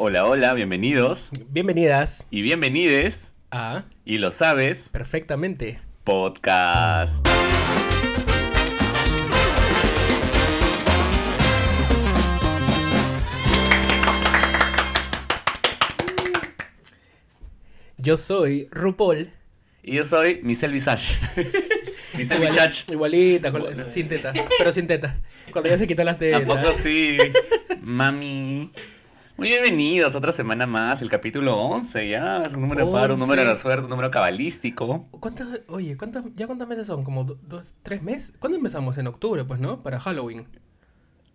Hola, hola, bienvenidos Bienvenidas y bienvenides, a y lo sabes, Perfectamente. podcast. Yo soy RuPaul. Y yo soy Michelle Visage. Michelle Igual- Visage. Igualita, con sin tetas, pero sin tetas. Cuando ya se quitó las tetas. ¿A poco sí? Mami. Muy bienvenidos, otra semana más, el capítulo 11 ya, es un número de par, un número de la 11. suerte, un número cabalístico. ¿Cuántas, oye, ¿cuántas, ¿ya cuántos meses son? ¿Como do- dos, tres meses? ¿Cuándo empezamos? En octubre, pues, ¿no? Para Halloween.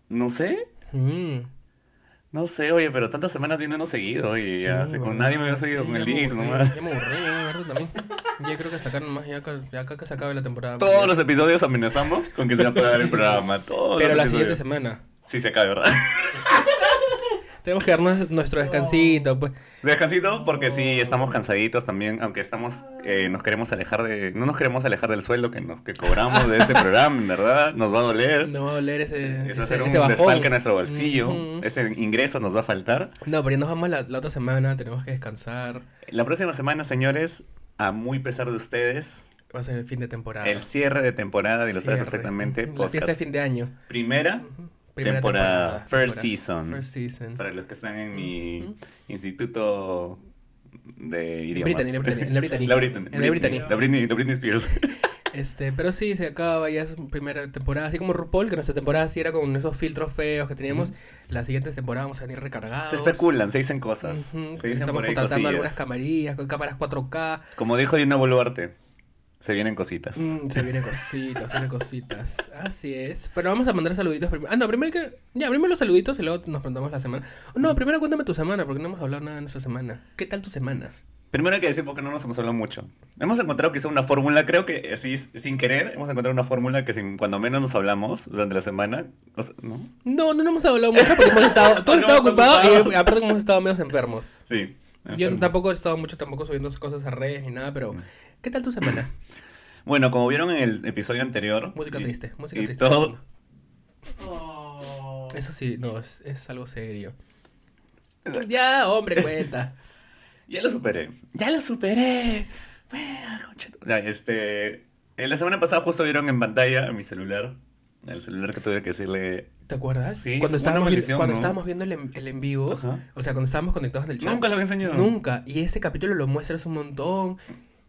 No sé, Mm. no sé, oye, pero tantas semanas viéndonos seguido ya, Sí, con ¿verdad? nadie me había seguido Sí, con el ya me 10 aburrí, nomás. Ya me aburrí, ya, ¿verdad? También. Ya creo que hasta acá nomás, ya acá, ya acá que se acabe la temporada. Todos los episodios amenazamos con que se va a pagar el programa, todos Pero los la siguiente episodios. semana. Sí se cae, ¿verdad? Tenemos que darnos nuestro descansito, pues. Descansito porque sí, estamos cansaditos también, aunque estamos, eh, nos queremos alejar de, no nos queremos alejar del sueldo que, nos, que cobramos de este programa, verdad, nos va a doler. No va a doler ese, Es ese, hacer un ese desfalque en nuestro bolsillo, ese ingreso nos va a faltar. No, pero ya nos vamos la, la otra semana, tenemos que descansar. La próxima semana, señores, a muy pesar de ustedes, Va a ser el fin de temporada. el cierre de temporada, y lo sabes perfectamente, Ujú, La fiesta de podcast. fin de año. Primera Temporada, first temporada. season. First season. Para los que están en mi instituto de idiomas. Brittany, la Brittany, la Brittany. La Brittany. La Britney, la Britney Spears. Este, pero sí, se acaba, ya es primera temporada. Así como RuPaul, que nuestra temporada sí era con esos filtros feos que teníamos. La siguiente temporada vamos a venir recargados. Se especulan, se dicen cosas. Se dicen Estamos por ahí contratando algunas camarillas con cámaras 4K. Como dijo Dina Boluarte, se vienen cositas. Mm, se vienen cositas, se vienen cositas. Así es. Pero vamos a mandar saluditos primero. Ah, no, primero hay que. Ya, primero los saluditos y luego nos preguntamos la semana. No, primero cuéntame tu semana, porque no hemos hablado nada de nuestra semana. ¿Qué tal tu semana? Primero hay que decir porque no nos hemos hablado mucho. Hemos encontrado quizá una fórmula, creo que así sin querer, hemos encontrado una fórmula que sin, cuando menos nos hablamos durante la semana, o sea, ¿no? No, no, no hemos hablado mucho porque hemos estado. Has No, estado ocupado y aparte hemos estado medio enfermos. Sí. Yo tampoco he estado mucho tampoco subiendo cosas a redes ni nada, pero. ¿Qué tal tu semana? Bueno, como vieron en el episodio anterior. Música y- triste, música y triste. todo- Eso sí, no, es, es algo serio. Ya, hombre, cuenta. Ya lo superé. Ya lo superé. Bueno, Ya, este. En la semana pasada justo vieron en pantalla en mi celular. El celular que tuve que decirle. ¿Te acuerdas? Sí, cuando estábamos, maldición, cuando ¿no? estábamos viendo el en, el en vivo, Ajá. o sea, cuando estábamos conectados en el chat. Nunca lo había enseñado. Nunca. Y ese capítulo lo muestras un montón.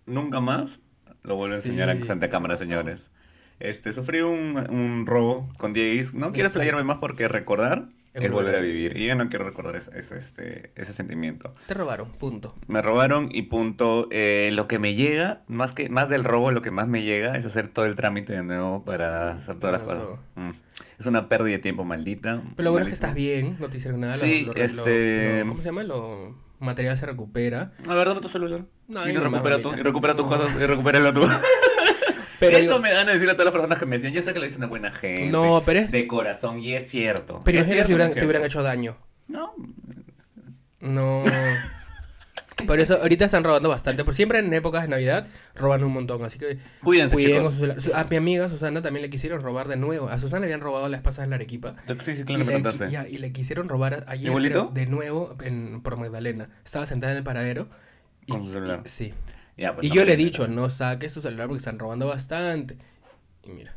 Nunca más lo vuelvo a enseñar Sí, en frente a cámara, señores. Este, sufrí un, un robo con Diego. No quiero explayarme más porque recordar Es es volver a vivir. Y yo no quiero recordar ese, ese, este, ese sentimiento. Te robaron, punto. Me robaron y punto. Eh, lo que me llega, más que más del robo, lo que más me llega es hacer todo el trámite de nuevo para hacer todas las cosas. Mm. Es una pérdida de tiempo maldita. Pero lo bueno es que estás bien, no te hicieron nada. lo- Sí, lo- lo- este- lo- ¿Cómo se llama? Lo material se recupera. A ver, dame tu celular. No, y no recupera, tu, y recupera tus No. cosas y recupéralo tú. Pero Eso digo- me dan a decirle a todas las personas que me decían, yo sé que lo dicen de buena gente. No, pero es- De corazón, y es cierto. Pero es cierto, si hubieran, te hubieran hecho daño. No, No. Por eso ahorita están robando bastante. Por siempre en épocas de Navidad roban un montón. Así que cuídense, cuiden chicos. su A mi amiga Susana también le quisieron robar de nuevo. A Susana le habían robado las pasas en la Arequipa. Sí, sí, Y claro, me le, ya, y le quisieron robar ayer creo, de nuevo en, por Magdalena. Estaba sentada en el paradero. y- Con su celular. y- sí. Ya, pues, y no, yo le he dicho, no saques tu celular porque están robando bastante. Y mira.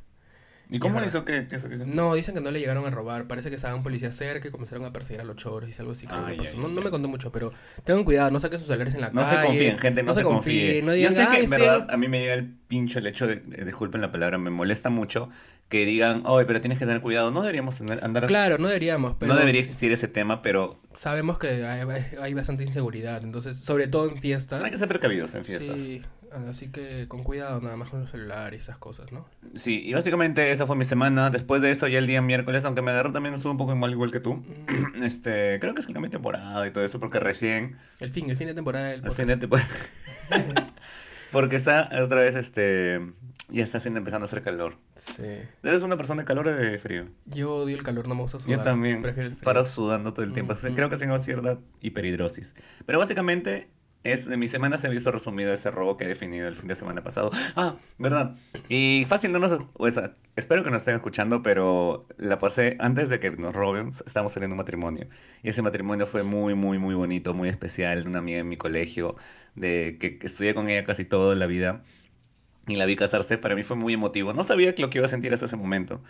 ¿Y cómo hizo que, que eso? que- No, dicen que no le llegaron a robar. Parece que estaban policías cerca y comenzaron a perseguir a los choros y algo así. creo que Ay, pasó. ay, no, no me contó mucho, pero tengan cuidado, no saquen sus celulares en la No calle. se confíen, gente, no, se confíen. no Yo digan, sé que, "Ay, en estoy verdad, a mí me llega el pincho el hecho de, de- disculpen la palabra, me molesta mucho que digan, oye, pero tienes que tener cuidado. No deberíamos andar... Claro, no deberíamos, pero no debería existir ese tema, pero sabemos que hay, hay bastante inseguridad. Entonces, sobre todo en fiestas. hay que ser precavidos en fiestas. Sí, así que con cuidado nada más con los celulares y esas cosas, ¿no? Sí, y básicamente esa fue mi semana. Después de eso, ya el día miércoles, aunque me agarró también estuvo un poco mal igual que tú. Mm, Este, creo que es el cambio de temporada y todo eso, porque recién, El fin, el fin de temporada del podcast. fin de temporada, porque está otra vez, este, ya está haciendo, empezando a hacer calor. Sí. ¿Eres una persona de calor o de frío? Yo odio el calor, no me gusta sudar. Yo también Prefiero el frío. paro sudando todo el tiempo. Sea, Ujú. Creo que tengo cierta hiperhidrosis. Pero básicamente, es, de mi semana se ha visto resumido ese robo que he definido el fin de semana pasado. Ah, verdad. Y fácil, no nos... Sea, espero que nos estén escuchando, pero la pasé antes de que nos roben. Estábamos saliendo un matrimonio. Y ese matrimonio fue muy, muy, muy bonito, muy especial. Una amiga en mi colegio, de que, que estudié con ella casi toda la vida. Y la vi casarse. Para mí fue muy emotivo. No sabía lo que iba a sentir hasta ese momento.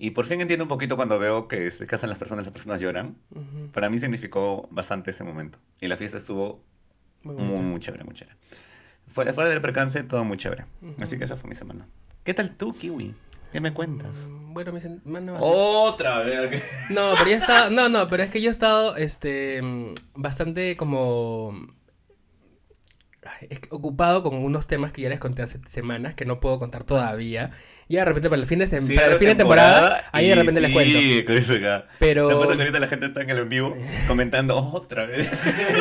Y por fin entiendo un poquito cuando veo que se casan las personas, las personas lloran. Ujú. Para mí significó bastante ese momento. Y la fiesta estuvo Muy muy, chévere, muy chévere. Fuera, fuera del percance, todo muy chévere. Así que esa fue mi semana. ¿Qué tal tú, Kiwi? ¿Qué me cuentas? Mm, Bueno, mi semana. Otra vez. No, pero ya he estado, no, no, pero es que yo he estado, este, bastante como ay, ocupado con unos temas que ya les conté hace semanas que no puedo contar todavía. Y de repente para el fin de, sem- para el fin de temporada, ahí de repente les cuento. Eso acá. Pero, que pasa que ahorita la gente está en el en vivo comentando otra vez.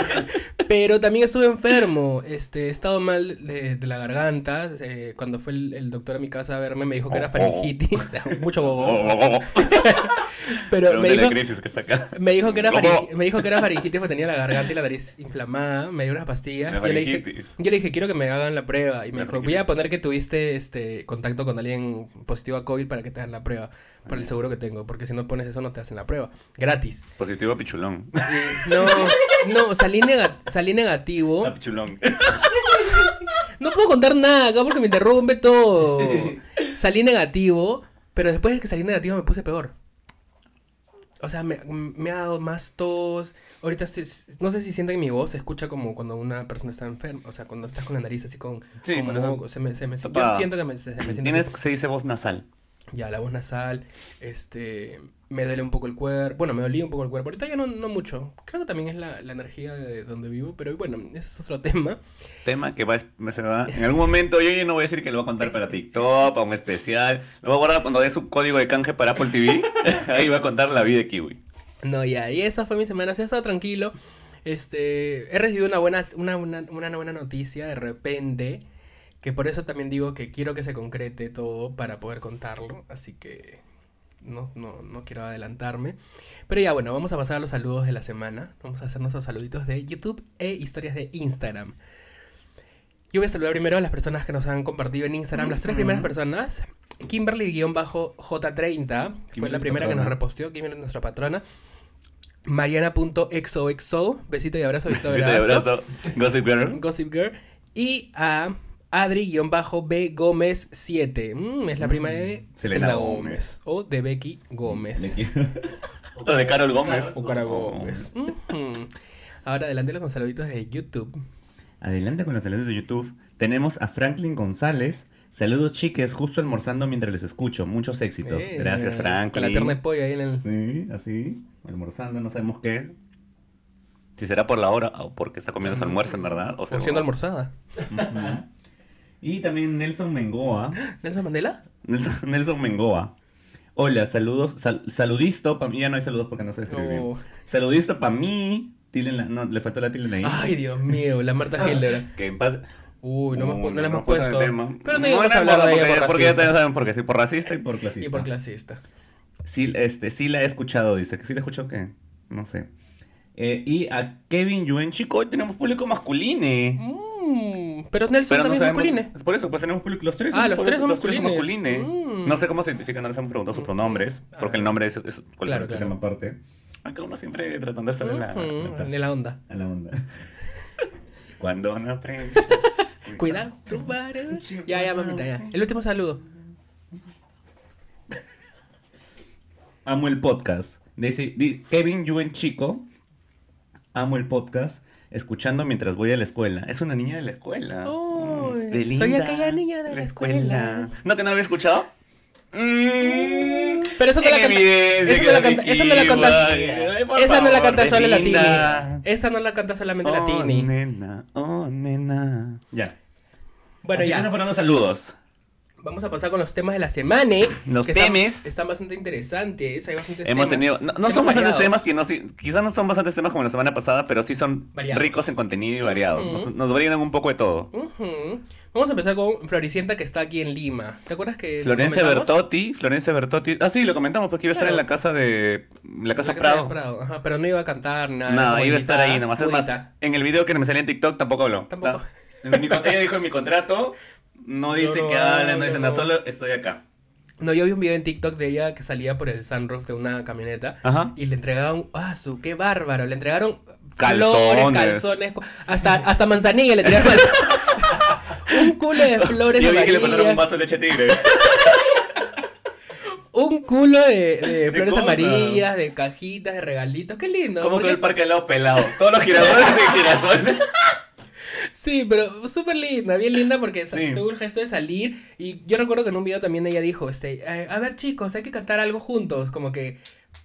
pero también estuve enfermo, este, he estado mal de, de la garganta. eh, cuando fue el, el doctor a mi casa a verme me dijo que era Oh, oh. faringitis, mucho bobo. Oh, Pero me dijo, crisis que está acá. Me dijo que era, me dijo que era faringitis porque tenía la garganta y la nariz inflamada. Me dio unas pastillas. La Yo le, dije, yo le dije, quiero que me hagan la prueba. Y me La dijo, voy a poner que tuviste este contacto con alguien positivo a COVID para que te hagan la prueba. Por el seguro que tengo. Porque si no pones eso, no te hacen la prueba. Gratis. Positivo a pichulón. Y no, no, salí, nega- salí negativo. A pichulón. No puedo contar nada acá porque me interrumpe todo. Salí negativo, pero después de que salí negativo me puse peor. O sea, me, me ha dado más tos. Ahorita estoy- no sé si sienten mi voz, se escucha como cuando una persona está enferma. O sea, cuando estás con la nariz así con. Sí, moco, se me, se me, yo siento que me, se, me siente Tienes, así. se dice voz nasal. Ya, la voz nasal. Este. Me duele un poco el cuerpo. Bueno, me dolía un poco el cuerpo. Ahorita ya no, no mucho. Creo que también es la, la energía de donde vivo. Pero bueno, ese es otro tema. Tema que va, se va. En algún momento yo ya no voy a decir que lo voy a contar para TikTok, para un especial. Lo voy a guardar cuando dé su código de canje para Apple TV. Ahí va a contar la vida de Kiwi. No, ya, y esa fue mi semana, sí, he estado tranquilo. Este, he recibido una buena, una, una, una buena noticia de repente, que por eso también digo que quiero que se concrete todo para poder contarlo, así que no, no, no quiero adelantarme. Pero ya, bueno, vamos a pasar a los saludos de la semana. Vamos a hacer nuestros saluditos de YouTube e historias de Instagram. Yo voy a saludar primero a las personas que nos han compartido en Instagram, las tres primeras personas. Kimberly-J30, fue la primera que nos reposteó, Kimberly es nuestra patrona. Mariana.xoxo, besito y abrazo, besito y abrazo. Gossip Girl. Gossip Girl. Y a Adri-B Gómez 7. Mm, es la prima de Mm, Selena Selena Gómez. Gómez. O de Becky Gómez. O de Carol Gómez. O Cara Gómez. Ujú. Ahora adelante los saluditos de YouTube. Adelante con los saludos de YouTube. Tenemos a Franklin González. Saludos chiques, justo almorzando mientras les escucho. Muchos éxitos. Eh, Gracias, Con Franklin. la pierna de pollo ahí en el... Sí, así, almorzando, no sabemos qué. Si será por la hora o porque está comiendo su almuerzo, en verdad. O, sea, O siendo almorzada. Y también Nelson Mengoa. ¿Nelson Mandela? Nelson, Nelson Mengoa. Hola, saludos. sal- saludisto para mí. Ya no hay saludos porque no sé escribir bien. Oh. Saludisto para mí. La- no, le faltó la tilde ahí. Ay, Dios mío, la Marta Hilder. Que en paz. Uy, no, hemos Uh, no le hemos puesto. tema. Pero no No, íbamos no a hablar de ella por porque, ya saben por qué. Sí, por racista y por clasista. Y por clasista. Sí, este, sí la he escuchado, dice. ¿Que sí la escuchó qué? No sé. Eh, y a Kevin Yuen, chico, hoy tenemos público masculino. Mm, pero Nelson Pero no también sabemos. es Por eso, pues tenemos. Los tres Ah, los tres eso, son los tres son masculines. Mm. No sé cómo se identifican, no les hemos preguntado sus pronombres. Porque Ah. el nombre es, es Claro, claro. tema aparte. Acá uno siempre tratando de estar en la, en la onda. a la onda. Cuando no aprende. Cuidado. Ya, ya, mamita, ya. El último saludo. Amo el podcast. Dice di- Kevin Yuen Chico. Amo el podcast. Escuchando mientras voy a la escuela. Es una niña de la escuela. Mm, de soy aquella niña de la escuela. ¿No que no la había escuchado? Mm, Pero eso no la canta- que no la canta- Esa no la canta solo la. Tini. Esa no la canta solamente la Oh, Tini. nena, oh, nena. Ya. Bueno, Así ya. están saludos. Vamos a pasar con los temas de la semana. ¿eh? Los que están- temes. Están, bastante interesantes. Hay bastantes Hemos temas. tenido. No, son bastantes temas que no. sí- Quizás no son bastantes temas como la semana pasada, pero sí son Variados. ricos en contenido y variados. Nos, nos brindan un poco de todo. Vamos a empezar con Floricienta que está aquí en Lima. ¿Te acuerdas que lo Florencia? Bertotti, Florencia Bertotti. Ah, sí, lo comentamos porque iba a estar en la casa de. La casa, La Prado. de Prado, Ajá, pero no iba a cantar nada. No, como iba a estar ahí nomás. Es más, en el video que me salía en TikTok tampoco habló. Tampoco. En mi ella dijo en mi contrato, no dice no que habla, no dice nada, solo estoy acá. No, yo vi un video en TikTok de ella que salía por el sunroof de una camioneta Ajá. y le entregaron, ah, su, qué bárbaro, le entregaron Calzones. flores, calzones, hasta, hasta manzanilla le tiraron. un culo de flores Yo vi que le amarillas, pasaron un vaso de leche tigre. un culo de, de flores amarillas, de cajitas, de regalitos, qué lindo. Como que el parque al lado pelado. Todos los girasoles de girasoles. Sí, pero súper linda, bien linda porque Sí. tuvo el gesto de salir y yo recuerdo que en un video también ella dijo, este, "Eh, a ver chicos, hay que cantar algo juntos, como que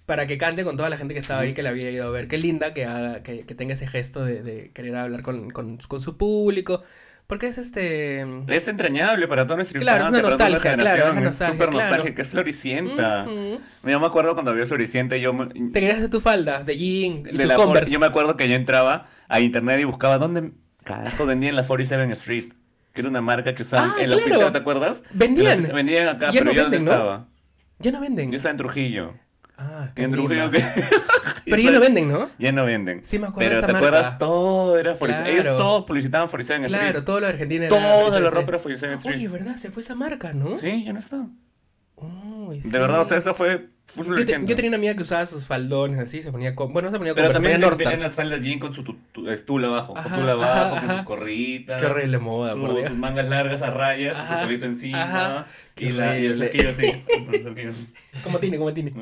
para que cante con toda la gente que estaba ahí que la había ido a ver. Qué linda que haga, que, que tenga ese gesto de, de querer hablar con, con, con su público, porque es este... Es entrañable para toda nuestra Claro, infancia, para toda la nostalgia, claro, generación. es súper claro. nostálgica, es Floricienta. ujú. Yo me acuerdo cuando vio Floricienta, yo me, Te querías hacer tu falda de jean y de tu la Converse. yo me acuerdo que yo entraba a internet y buscaba dónde carajo vendían la 47 Street. Que era una marca que usaban Ah, en la claro. ¿te acuerdas? Vendían. Se vendían acá, Ya pero no yo dónde venden, ¿no? estaba. Ya no venden. Yo estaba en Trujillo. Ah, En Trujillo que... Pero ya no venden, ¿no? Ya no venden. Sí, me acuerdo Pero de ¿te esa acuerdas? marca. Todo era 47. Ellos Claro. todos publicitaban 47 Street. Claro, todo lo de Argentina era... Toda la sí. ropa era 47 Street. Oye, ¿verdad? Se fue esa marca, ¿no? Sí, ya no está. Uy, sí. De verdad, o sea, eso fue Yo, te- yo tenía una amiga que usaba sus faldones así, se ponía con... Bueno, no se ponía con Pero se también ponía Northstar. las faldas jean con su tu- tu- estool abajo. Ajá, con tul abajo, ajá, con sus corritas. Qué horrible moda, su- por Dios. sus mangas largas a rayas, Ajá, su colito encima. Y, la, y el saquillo así. ¿Cómo tiene? ¿Cómo tiene?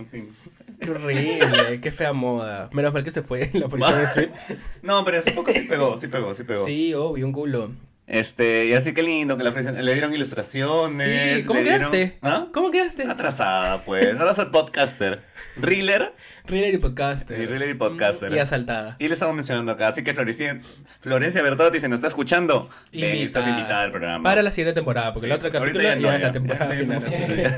Qué horrible, qué fea moda. Menos mal que se fue en la policía de Street. No, pero hace poco sí pegó, sí pegó, sí pegó. Sí, obvio, un culo. Este, y así que lindo que la ofrecen- le dieron ilustraciones. Sí, ¿cómo dieron- quedaste? ¿Ah? ¿Cómo quedaste? Atrasada, pues. Ahora soy podcaster. Reeler. Thriller y podcaster. Y thriller y podcaster. Y asaltada. Y le estamos mencionando acá. Así que Florencia, Florencia Bertotti, si nos está escuchando, ven, estás Invitada. al programa. Para la siguiente temporada, porque Sí, la otra capítulo ya ya, no, es ya. la temporada Ya final.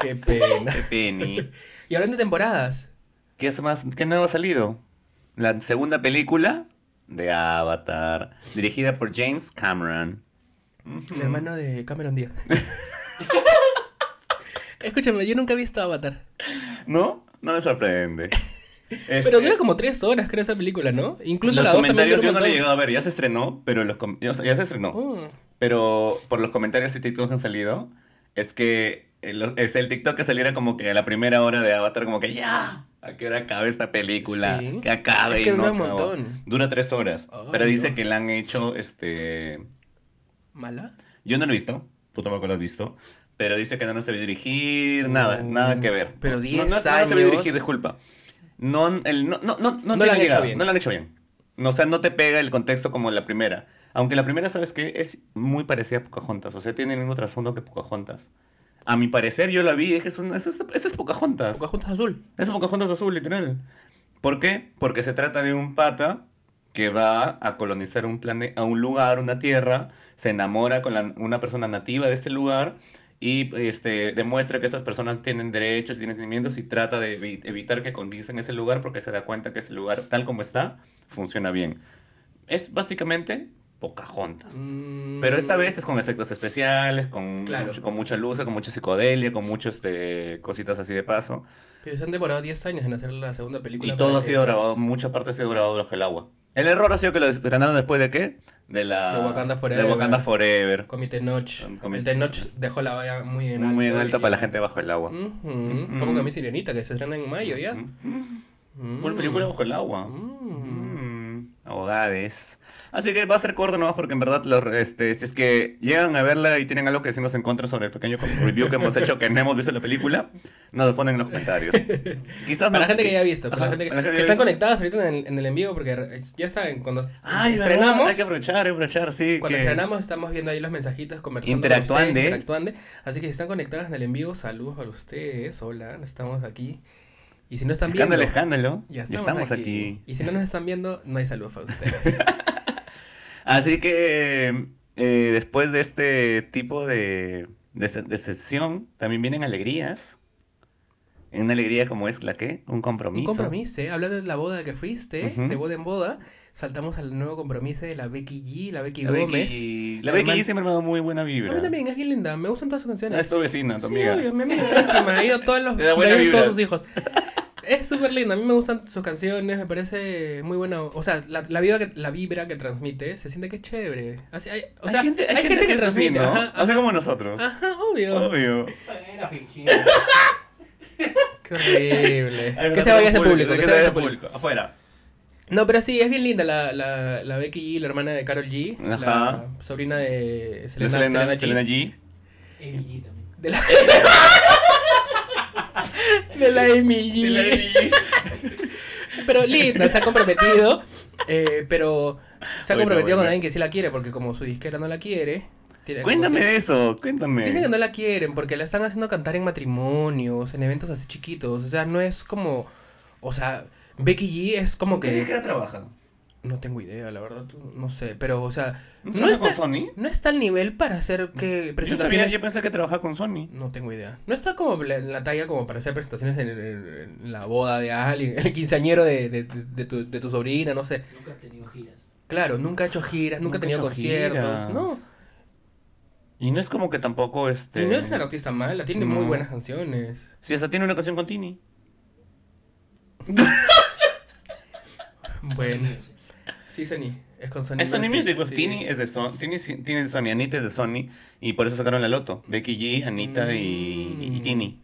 Qué pena. Qué penny. Y hablando de temporadas, ¿Qué es más? ¿Qué nuevo ha salido? La segunda película de Avatar, dirigida por James Cameron. el hermano de Cameron Díaz. Escúchame, yo nunca he visto Avatar. ¿No? No me sorprende. Pero Este, dura como tres horas, creo, esa película, ¿no? Incluso los la comentarios yo no le he llegado a ver, ya se estrenó, pero los com- ya se estrenó. Oh, Pero por los comentarios y TikToks que han salido, es que el, el TikTok que saliera como que a la primera hora de Avatar, como que ya, a qué hora acabe esta película, Sí. que acabe. Es que y no dura un acabó. montón. Dura tres horas, pero dice no. que la han hecho, este, ¿Mala? yo no lo he visto, tú tampoco lo has visto, pero dice que no se sabe dirigir, nada, nada que ver. pero No- 10 no, no, se años. sabe dirigir, disculpa. No, el, no, no, no, no, No lo han hecho bien. No lo han hecho bien. No, o sea, no te pega el contexto como la primera. Aunque la primera, ¿sabes qué? Es muy parecida a Pocahontas. O sea, tiene el mismo trasfondo que Pocahontas. A mi parecer, yo la vi y dije, es una- esto, es- esto es Pocahontas. Pocahontas azul. Es Pocahontas azul, literal. ¿Por qué? Porque se trata de un pata que va a colonizar un a un lugar, una tierra, se enamora con la- una persona nativa de este lugar y este, demuestra que esas personas tienen derechos, tienen sentimientos y trata de evi- evitar que conquisten ese lugar porque se da cuenta que ese lugar, tal como está, funciona bien. Es básicamente Pocahontas. Mm, Pero esta vez es con efectos especiales, con, Claro. mucho- con mucha luz, con mucha psicodelia, con muchas este, cositas así de paso. Pero se han demorado 10 años en hacer la segunda película. Y todo ha sido grabado, mucha parte ha sido grabado bajo el agua. El error ha sido que lo estrenaron después de qué? De la... De Wakanda Forever. De Wakanda Forever. Con mi Tenoch. Con mi- El Tenoch dejó la valla muy en alto. Muy en alto y- para la gente bajo el agua. Como que mi sirenita, que se estrena en mayo ya. Full película bajo el agua. Abogades. Así que va a ser corto nomás porque en verdad los, este, si es que llegan a verla y tienen algo que decirnos en contra sobre el pequeño review que hemos hecho que no hemos visto la película, nos lo ponen en los comentarios. Quizás Para no- la gente que ya ha visto, para Ajá, la gente que, la gente que que están conectados ahorita en el, en el en vivo, porque eh, ya saben, cuando Ay, ¿verdad? estrenamos, Hay que aprovechar, hay que aprovechar, sí. cuando que- estrenamos estamos viendo ahí los mensajitos, conversando con Interactuande. ustedes, interactuande. Así que si están conectados en el en vivo, saludos para ustedes, hola, estamos aquí. Y si no están viendo, Escándalo, ya estamos, estamos aquí. Y si no nos están viendo, no hay saludos para ustedes. Así que eh, después de este tipo de, decepción también vienen alegrías. Una alegría como es la que, un compromiso. Un compromiso, ¿eh? hablando de la boda que fuiste, de boda en boda, saltamos al nuevo compromiso de la Becky G, la Becky La Gómez. Becky, la La Becky G siempre me ha dado muy buena A vibra. mí también, es bien linda, me gustan todas sus canciones. Es tu vecina, tu Sí, amiga. obvio, mi amiga íntima, ha ido a todos los de todos sus hijos. Es súper linda, a mí me gustan sus canciones, me parece muy buena. O sea, la, la, vibra, que, la vibra que transmite, se siente que es chévere. Así, hay, o sea, hay gente, hay gente que, es así, transmite, ¿no? ajá, Así como nosotros. Ajá, obvio. Obvio. Era. Qué horrible. Ay, que se vaya ese público, que se vaya ese público. Afuera. No, pero sí, es bien linda la, la, la Becky G, la hermana de Carol G. Ajá. La sobrina de De Selena, Selena, Selena G. Selena G. Amy G también. De la, de la Amy G. De la G. Pero linda, se ha comprometido. eh, pero se ha comprometido con alguien que sí la quiere, porque como su disquera no la quiere. Cuéntame de eso, cuéntame. Dicen que no la quieren porque la están haciendo cantar en matrimonios, en eventos así chiquitos. O sea, no es como. O sea, Becky G es como ¿Qué que. era trabaja? No tengo idea, la verdad. No sé. Pero, o sea. ¿No, está, con Sony? no está al nivel para hacer que Yo, sabía, presentaciones. yo pensé que trabajaba con Sony. No tengo idea. No está como la- en la talla como para hacer presentaciones en, en- en la boda de alguien, el quinceañero de, de, de- de tu, de tu sobrina, no sé. Nunca ha tenido giras. Claro, nunca ha hecho giras, nunca, Nunca ha tenido conciertos, giras. no. Y no es como que tampoco este. Y no es una artista mala, tiene muy buenas canciones. Sí, hasta tiene una canción con Tini. Bueno, sí, Sony, es con Sony. Es Sony Music, pues sí. Tini es de Sony. Tini, Tini es de Sony, Anita es de Sony. Y por eso sacaron la loto. Becky G, Anita y, y Mm. Tini.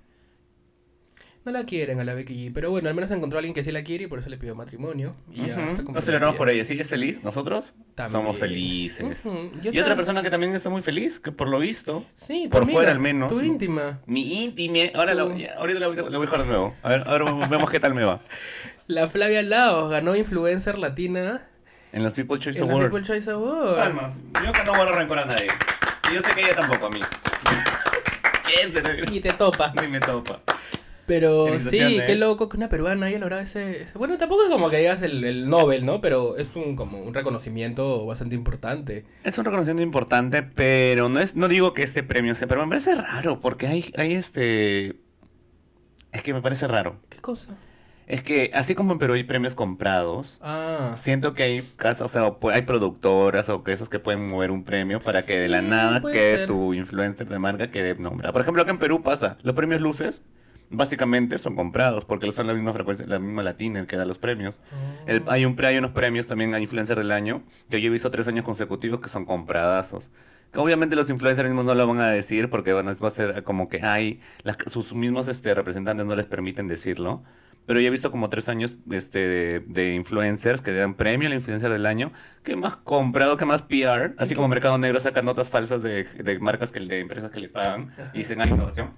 No la quieren a la Becky G, pero bueno, al menos encontró a alguien que sí la quiere y por eso le pidió matrimonio. Y ya Ujú. está Nos celebramos por ella. ¿Sí es feliz? ¿Nosotros? También. Somos felices. Y otra persona que también está muy feliz, que por lo visto, Sí, por amiga, fuera al menos. Tu íntima. mi íntima. Ahora la, ahorita la voy, la voy a dejar de nuevo. A ver, ahora vemos qué tal me va. La Flavia Laos ganó influencer latina En los People Choice en los Awards. People Choice Awards. Palmas. Yo que no guardo rencor a nadie. Y yo sé que ella tampoco a mí. ¿Quién se le- Y te topa. Ni me topa. Pero sí, qué loco que una peruana haya logrado ese, ese- Bueno, tampoco es como que digas el, el Nobel, ¿no? Pero es un como un reconocimiento bastante importante. Es un reconocimiento importante, pero no es, no digo que este premio sea, pero me parece raro, porque hay, hay este. Es que me parece raro. ¿Qué cosa? Es que así como en Perú hay premios comprados, Ah, siento que hay casas, o sea, hay productoras o que esos que pueden mover un premio para que de la Sí, nada quede ser. tu influencer de marca quede nombrado. Por ejemplo, acá en Perú pasa, los premios luces básicamente son comprados porque son la misma frecuencia, la misma latina el que da los premios. El- hay, un, hay unos premios también a Influencer del Año que yo he visto tres años consecutivos que son compradazos. Que obviamente los influencers mismos no lo van a decir porque van a, va a ser como que hay, las- sus mismos este, representantes no les permiten decirlo. Pero yo he visto como tres años este, de, de influencers que dan premio al influencer del año, que más comprado, que más PR, así como Mercado Negro saca notas falsas de, de marcas, que, de empresas que le pagan y dicen, hay innovación.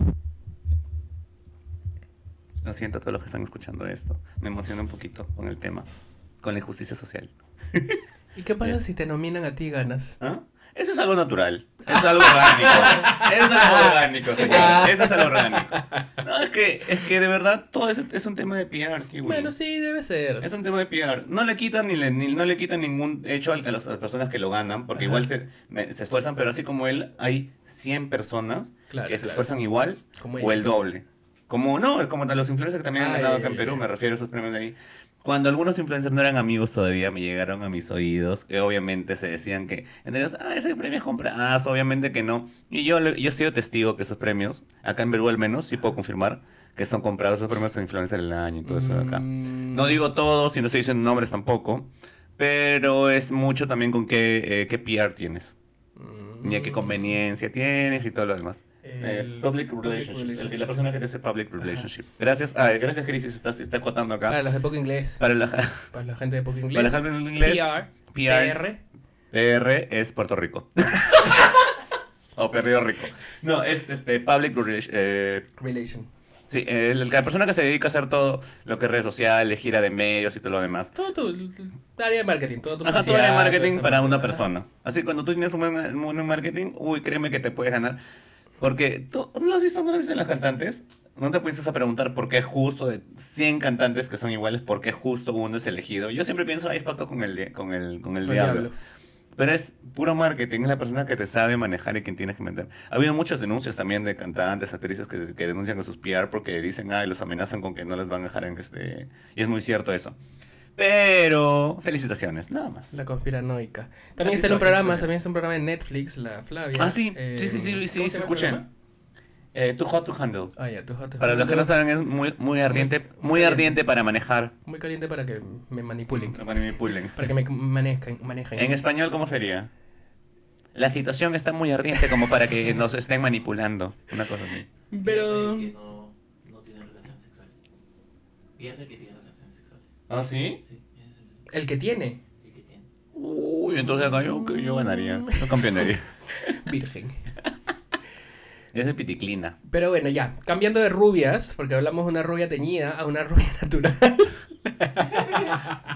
Lo siento a todos los que están escuchando esto. Me emociona un poquito con el tema, con la injusticia social. ¿Y qué pasa si te nominan a ti y ganas? ¿Ah? Eso es algo natural. Es algo orgánico. Es algo orgánico, señor. Eso es algo orgánico. No, es que, es que de verdad todo es, es un tema de PR, Kiwi. Bueno, sí, debe ser. Es un tema de PR. No le quitan ni, le, ni- no le quitan ningún hecho a, las, a las personas que lo ganan, porque Ajá. igual se, me- se esfuerzan, pero así como él, hay 100 personas Claro, que se claro. esfuerzan igual Como o el doble. Como no, como los influencers que también han Ah, ganado acá en Perú, me refiero a esos premios de ahí. Cuando algunos influencers no eran amigos todavía, me llegaron a mis oídos, que obviamente se decían que, entonces, ah, ese premio es compradas, obviamente que no. Y yo, yo he sido testigo que esos premios, acá en Perú al menos, sí puedo confirmar, que son comprados esos premios de influencer del año y todo eso de acá. Mm, No digo todos, y no estoy diciendo nombres tampoco, pero es mucho también con qué, eh, qué PR tienes, mm, y a qué conveniencia tienes y todo lo demás. Eh, el public public relationship, el la persona que te hace public relationship. Gracias, ah, gracias Crisis, está, está acotando acá. Para los de poco inglés. Para la, Para la gente de poco inglés. para la gente en inglés, PR. PR, PR es Puerto Rico. o Perdido Rico. No, es este public eh, Relation. Sí, el- la persona que se dedica a hacer todo lo que es redes sociales, gira de medios y todo lo demás. Todo tu tu área de marketing. Todo tu Ajá, todo publicidad, el marketing para una persona. Así cuando tú tienes un buen, marketing, uy, créeme que te puedes ganar. Porque tú no lo has visto, no lo has visto en las cantantes. No te puedes a preguntar por qué justo de 100 cantantes que son iguales, por qué justo uno es elegido. Yo siempre pienso, ahí es pacto con el, di- con el, con el Con el diablo. diablo. Pero es puro marketing, es la persona que te sabe manejar y quien tienes que meter. Ha habido muchos denuncios también de cantantes, actrices que, que denuncian a sus PR porque dicen, ay, los amenazan con que no les van a dejar en este... Y es muy cierto eso. Pero, felicitaciones, nada más. La conspiranoica. También está en un programa, también está un programa en Netflix, la Flavia. Ah, sí, Eh, sí, sí, sí, ¿cómo sí, se se programa? Eh, too hot to handle. Ah, ya, tu hot- Para los que no saben, es muy, muy ardiente, muy ardiente para manejar. Muy caliente para que me manipulen. Para que me manipulen. Para que me manejen. manejen. En español, ¿cómo sería? La situación está muy ardiente como para que nos estén manipulando. Una cosa así. Pero. Pierde que no, no tiene relaciones sexuales. Pierde que tiene relaciones sexuales. ¿Ah, sí? Sí, el, El que tiene. el que tiene. Uy, entonces acá yo, yo ganaría. Yo campeonaría. Virgen. Es de piticlina. Pero bueno, ya. Cambiando de rubias, porque hablamos de una rubia teñida a una rubia natural.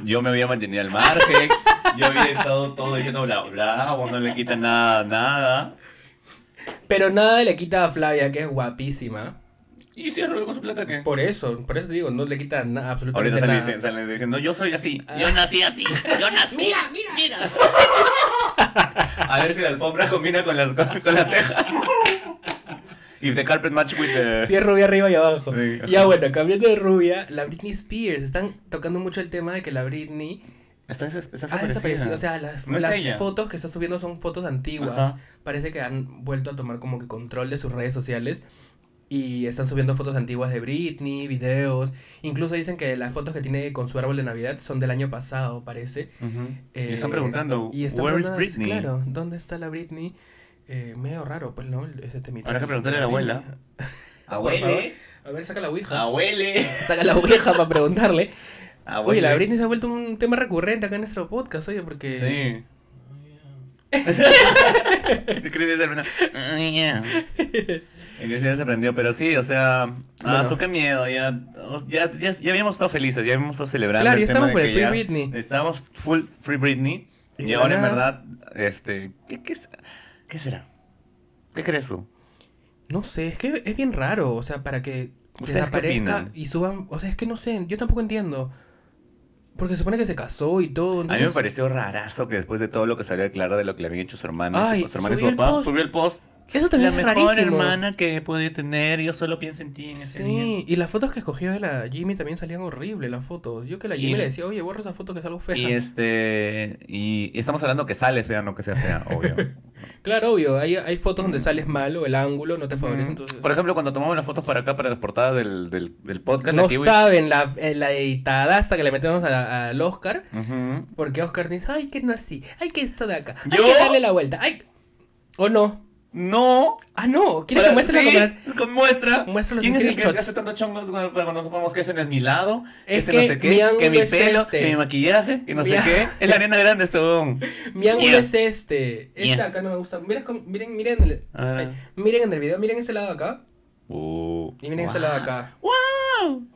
Yo me había mantenido al margen. Yo había estado todo diciendo bla bla, vos no le quita nada, nada. Pero nada le quita a Flavia, que es guapísima. ¿Y si es rubio con su plata qué? Por eso, por eso digo, no le quita nada, absolutamente Ahorita nada. diciendo, sale diciendo, yo soy así. Ah. Yo nací así. Yo nací. Mira, mira, mira. A ver si la alfombra combina con las, con, con las cejas. If the carpet match with the... Si es rubia arriba y abajo. Sí. Ya bueno, cambiando de rubia, la Britney Spears. Están tocando mucho el tema de que la Britney Está, está ha desaparecido. O sea, las, No las fotos que está subiendo son fotos antiguas. Ajá. Parece que han vuelto a tomar como que control de sus redes sociales. Y están subiendo fotos antiguas de Britney, videos. Incluso dicen que las fotos que tiene con su árbol de Navidad son del año pasado, parece. Eh, y están preguntando, y están where is Britney? Claro, ¿dónde está la Britney? Eh, medio raro, pues, ¿no? Ese temita. Habrá que preguntarle a la abuela. Abuele. A ver, saca la ouija. Abuele. Saca la ouija para preguntarle. Abuele. Oye, la Britney se ha vuelto un tema recurrente acá en nuestro podcast, oye, porque... Sí. ¿Qué crees de En que se aprendió, pero sí, o sea, ah, Bueno. su qué miedo, ya, ya, ya, ya habíamos estado felices, ya habíamos estado celebrando. Claro, el ya tema estamos de por el Free ya Britney. Estábamos full Free Britney, Y ahora en verdad, este, ¿qué, qué, es- qué será? ¿Qué crees tú? No sé, es que es bien raro, o sea, para que ¿Ustedes qué desaparezca y suban... O sea, es que no sé, yo tampoco entiendo. Porque se supone que se casó y todo, A mí me pareció rarazo que después de todo lo que salió declarar de lo que le habían hecho su hermano, Ay, y su, y su el papá, post. subió el post. Eso también la es mejor rarísimo. hermana que he podido tener, yo solo pienso en ti en ese día. Sí, y las fotos que escogió de la Jimmy también salían horribles, las fotos. Yo que la Y- Jimmy le decía, oye, borra esa foto que es algo fea. Y este, y y estamos hablando que sale fea, no que sea fea, obvio. Claro, obvio, hay, hay fotos donde sales mal o el ángulo no te favorece, Mm. entonces... Por ejemplo, cuando tomamos las fotos para acá, para la portada del, del, del podcast, no la saben la, eh, la editadaza que le metemos al Oscar, Ujú. porque Oscar dice, ay, que no así, ay, que esto de acá, hay ¿Yo? que darle la vuelta, ay... ¿O no? No. Ah, no, ¿quieres que muestre sí, la con muestra. Muestra los ¿Quién es el que hace tanto chongo cuando nos vamos que ese no es mi lado? Es este que no sé qué, mi que mi es pelo, este. que mi maquillaje, que no Mi- sé qué. Es la arena grande este don. Mi ángulo Yeah. es este, este Yeah. acá no me gusta, miren, miren, miren, el- ay, miren en el video, miren ese lado acá, Uh, y miren ese lado acá. ¡Wow!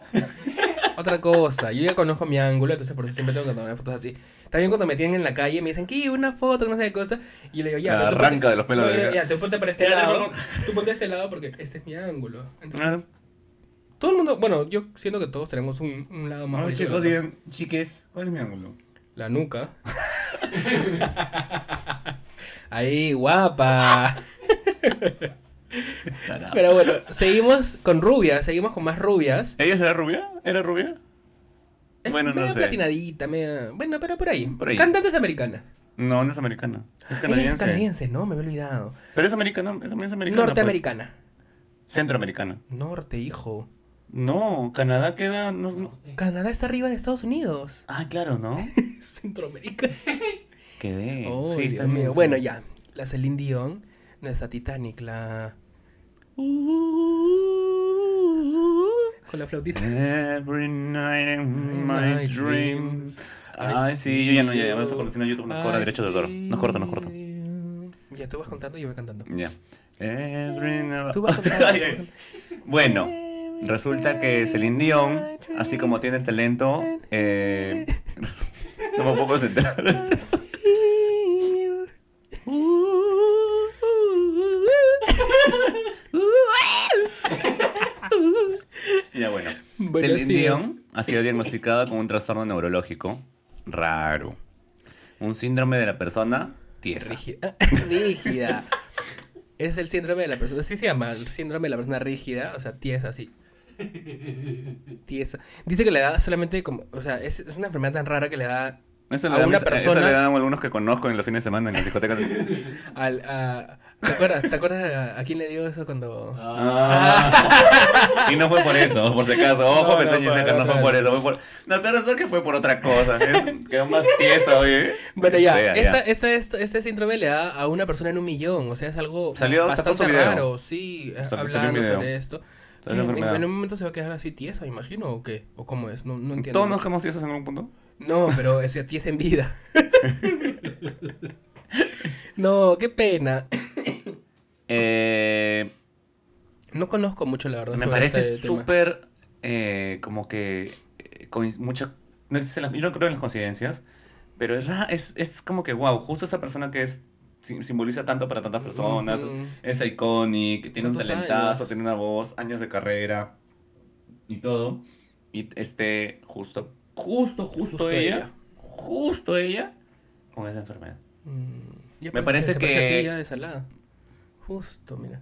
Otra cosa, yo ya conozco mi ángulo, entonces por eso siempre tengo que tomar fotos así. También cuando me tienen en la calle me dicen, ¿qué? Una foto, que no sé qué cosa. Y yo le digo, ya. pero Arranca ponte- de los pelos no, de ya, tú ponte para este lado. Tú ponte a este lado porque este es mi ángulo. Entonces, Ah. todo el mundo, bueno, yo siento que todos tenemos un, un lado más que chicos digan, chiques, ¿cuál es mi ángulo? La nuca. Ahí, guapa. Pero bueno, seguimos con rubias, seguimos con más rubias. ¿Ella será rubia? ¿Era rubia? Es Bueno, no sé. platinadita, media- Bueno, pero por ahí. Por ahí. Cantantes americanas. No, no es americana. Es canadiense. es canadiense, ¿no? Me había olvidado. Pero es americana, también es americana. Norteamericana. pues. Centroamericana. Norte, hijo. No, Canadá queda. no- no- Canadá está arriba de Estados Unidos. Ah, claro, ¿no? Centroamérica. Quedé. Oh, sí, Dios está bien, mío. Bueno, ya. La Celine Dion, nuestra Titanic, la... Con la flautita. Every night in my My dreams. dreams, Ay, sí, yo ya no, ya, ya, eso porque si no YouTube nos cobra derechos de autor. Nos corta, nos corta. Ya, tú vas contando y yo voy cantando. Ya. Every night- Tú vas contando. Ay, ay. Bueno, resulta que Celine Dion, así como tiene talento, eh, no me puedo concentrar. Ya bueno. Bueno, Celine sí. Dion ha sido diagnosticada con un trastorno neurológico raro. Un síndrome de la persona Tiesa. Rígida. rígida. Es el síndrome de la persona. Así se llama, el síndrome de la persona rígida, o sea, tiesa, así. Tiesa. Dice que le da solamente como. O sea, es, es una enfermedad tan rara que le da Eso A le, dan, una mis- eso persona- le dan a algunos que conozco en los fines de semana en las discotecas. al. A, ¿Te acuerdas? ¿Te acuerdas a, a quién le dio eso cuando.? Ah. y no fue por eso, por si acaso. Ojo, No, no, pestaña fue no fue por eso. Fue por... No, pero es que fue por otra cosa. Es- quedó más tiesa, oye. Bueno, ya, Fea, esta, esta- esto- este síndrome le da a una persona en un millón, o sea, es algo Salió- bastante su video. raro, sí, Salió- salió hablando video. sobre esto. Esa ¿En, en un momento se va a quedar así tiesa, imagino, o qué? ¿O cómo es? No, no entiendo. ¿Todos nos quedamos tiesos en algún punto? No, pero es tiesa en vida. no, qué pena. Eh, No conozco mucho, la verdad. me parece este súper eh, como que eh, coinc- mucha no existen las, yo no creo en las coincidencias pero es, es, es como que wow justo esta persona que es sim- simboliza tanto para tantas personas es icónico tiene un talentazo años. tiene una voz años de carrera y todo y este justo justo justo, Justo ella, ella. justo ella con esa enfermedad Mm, Me parece- a que- ti ya de salada. Justo, mira.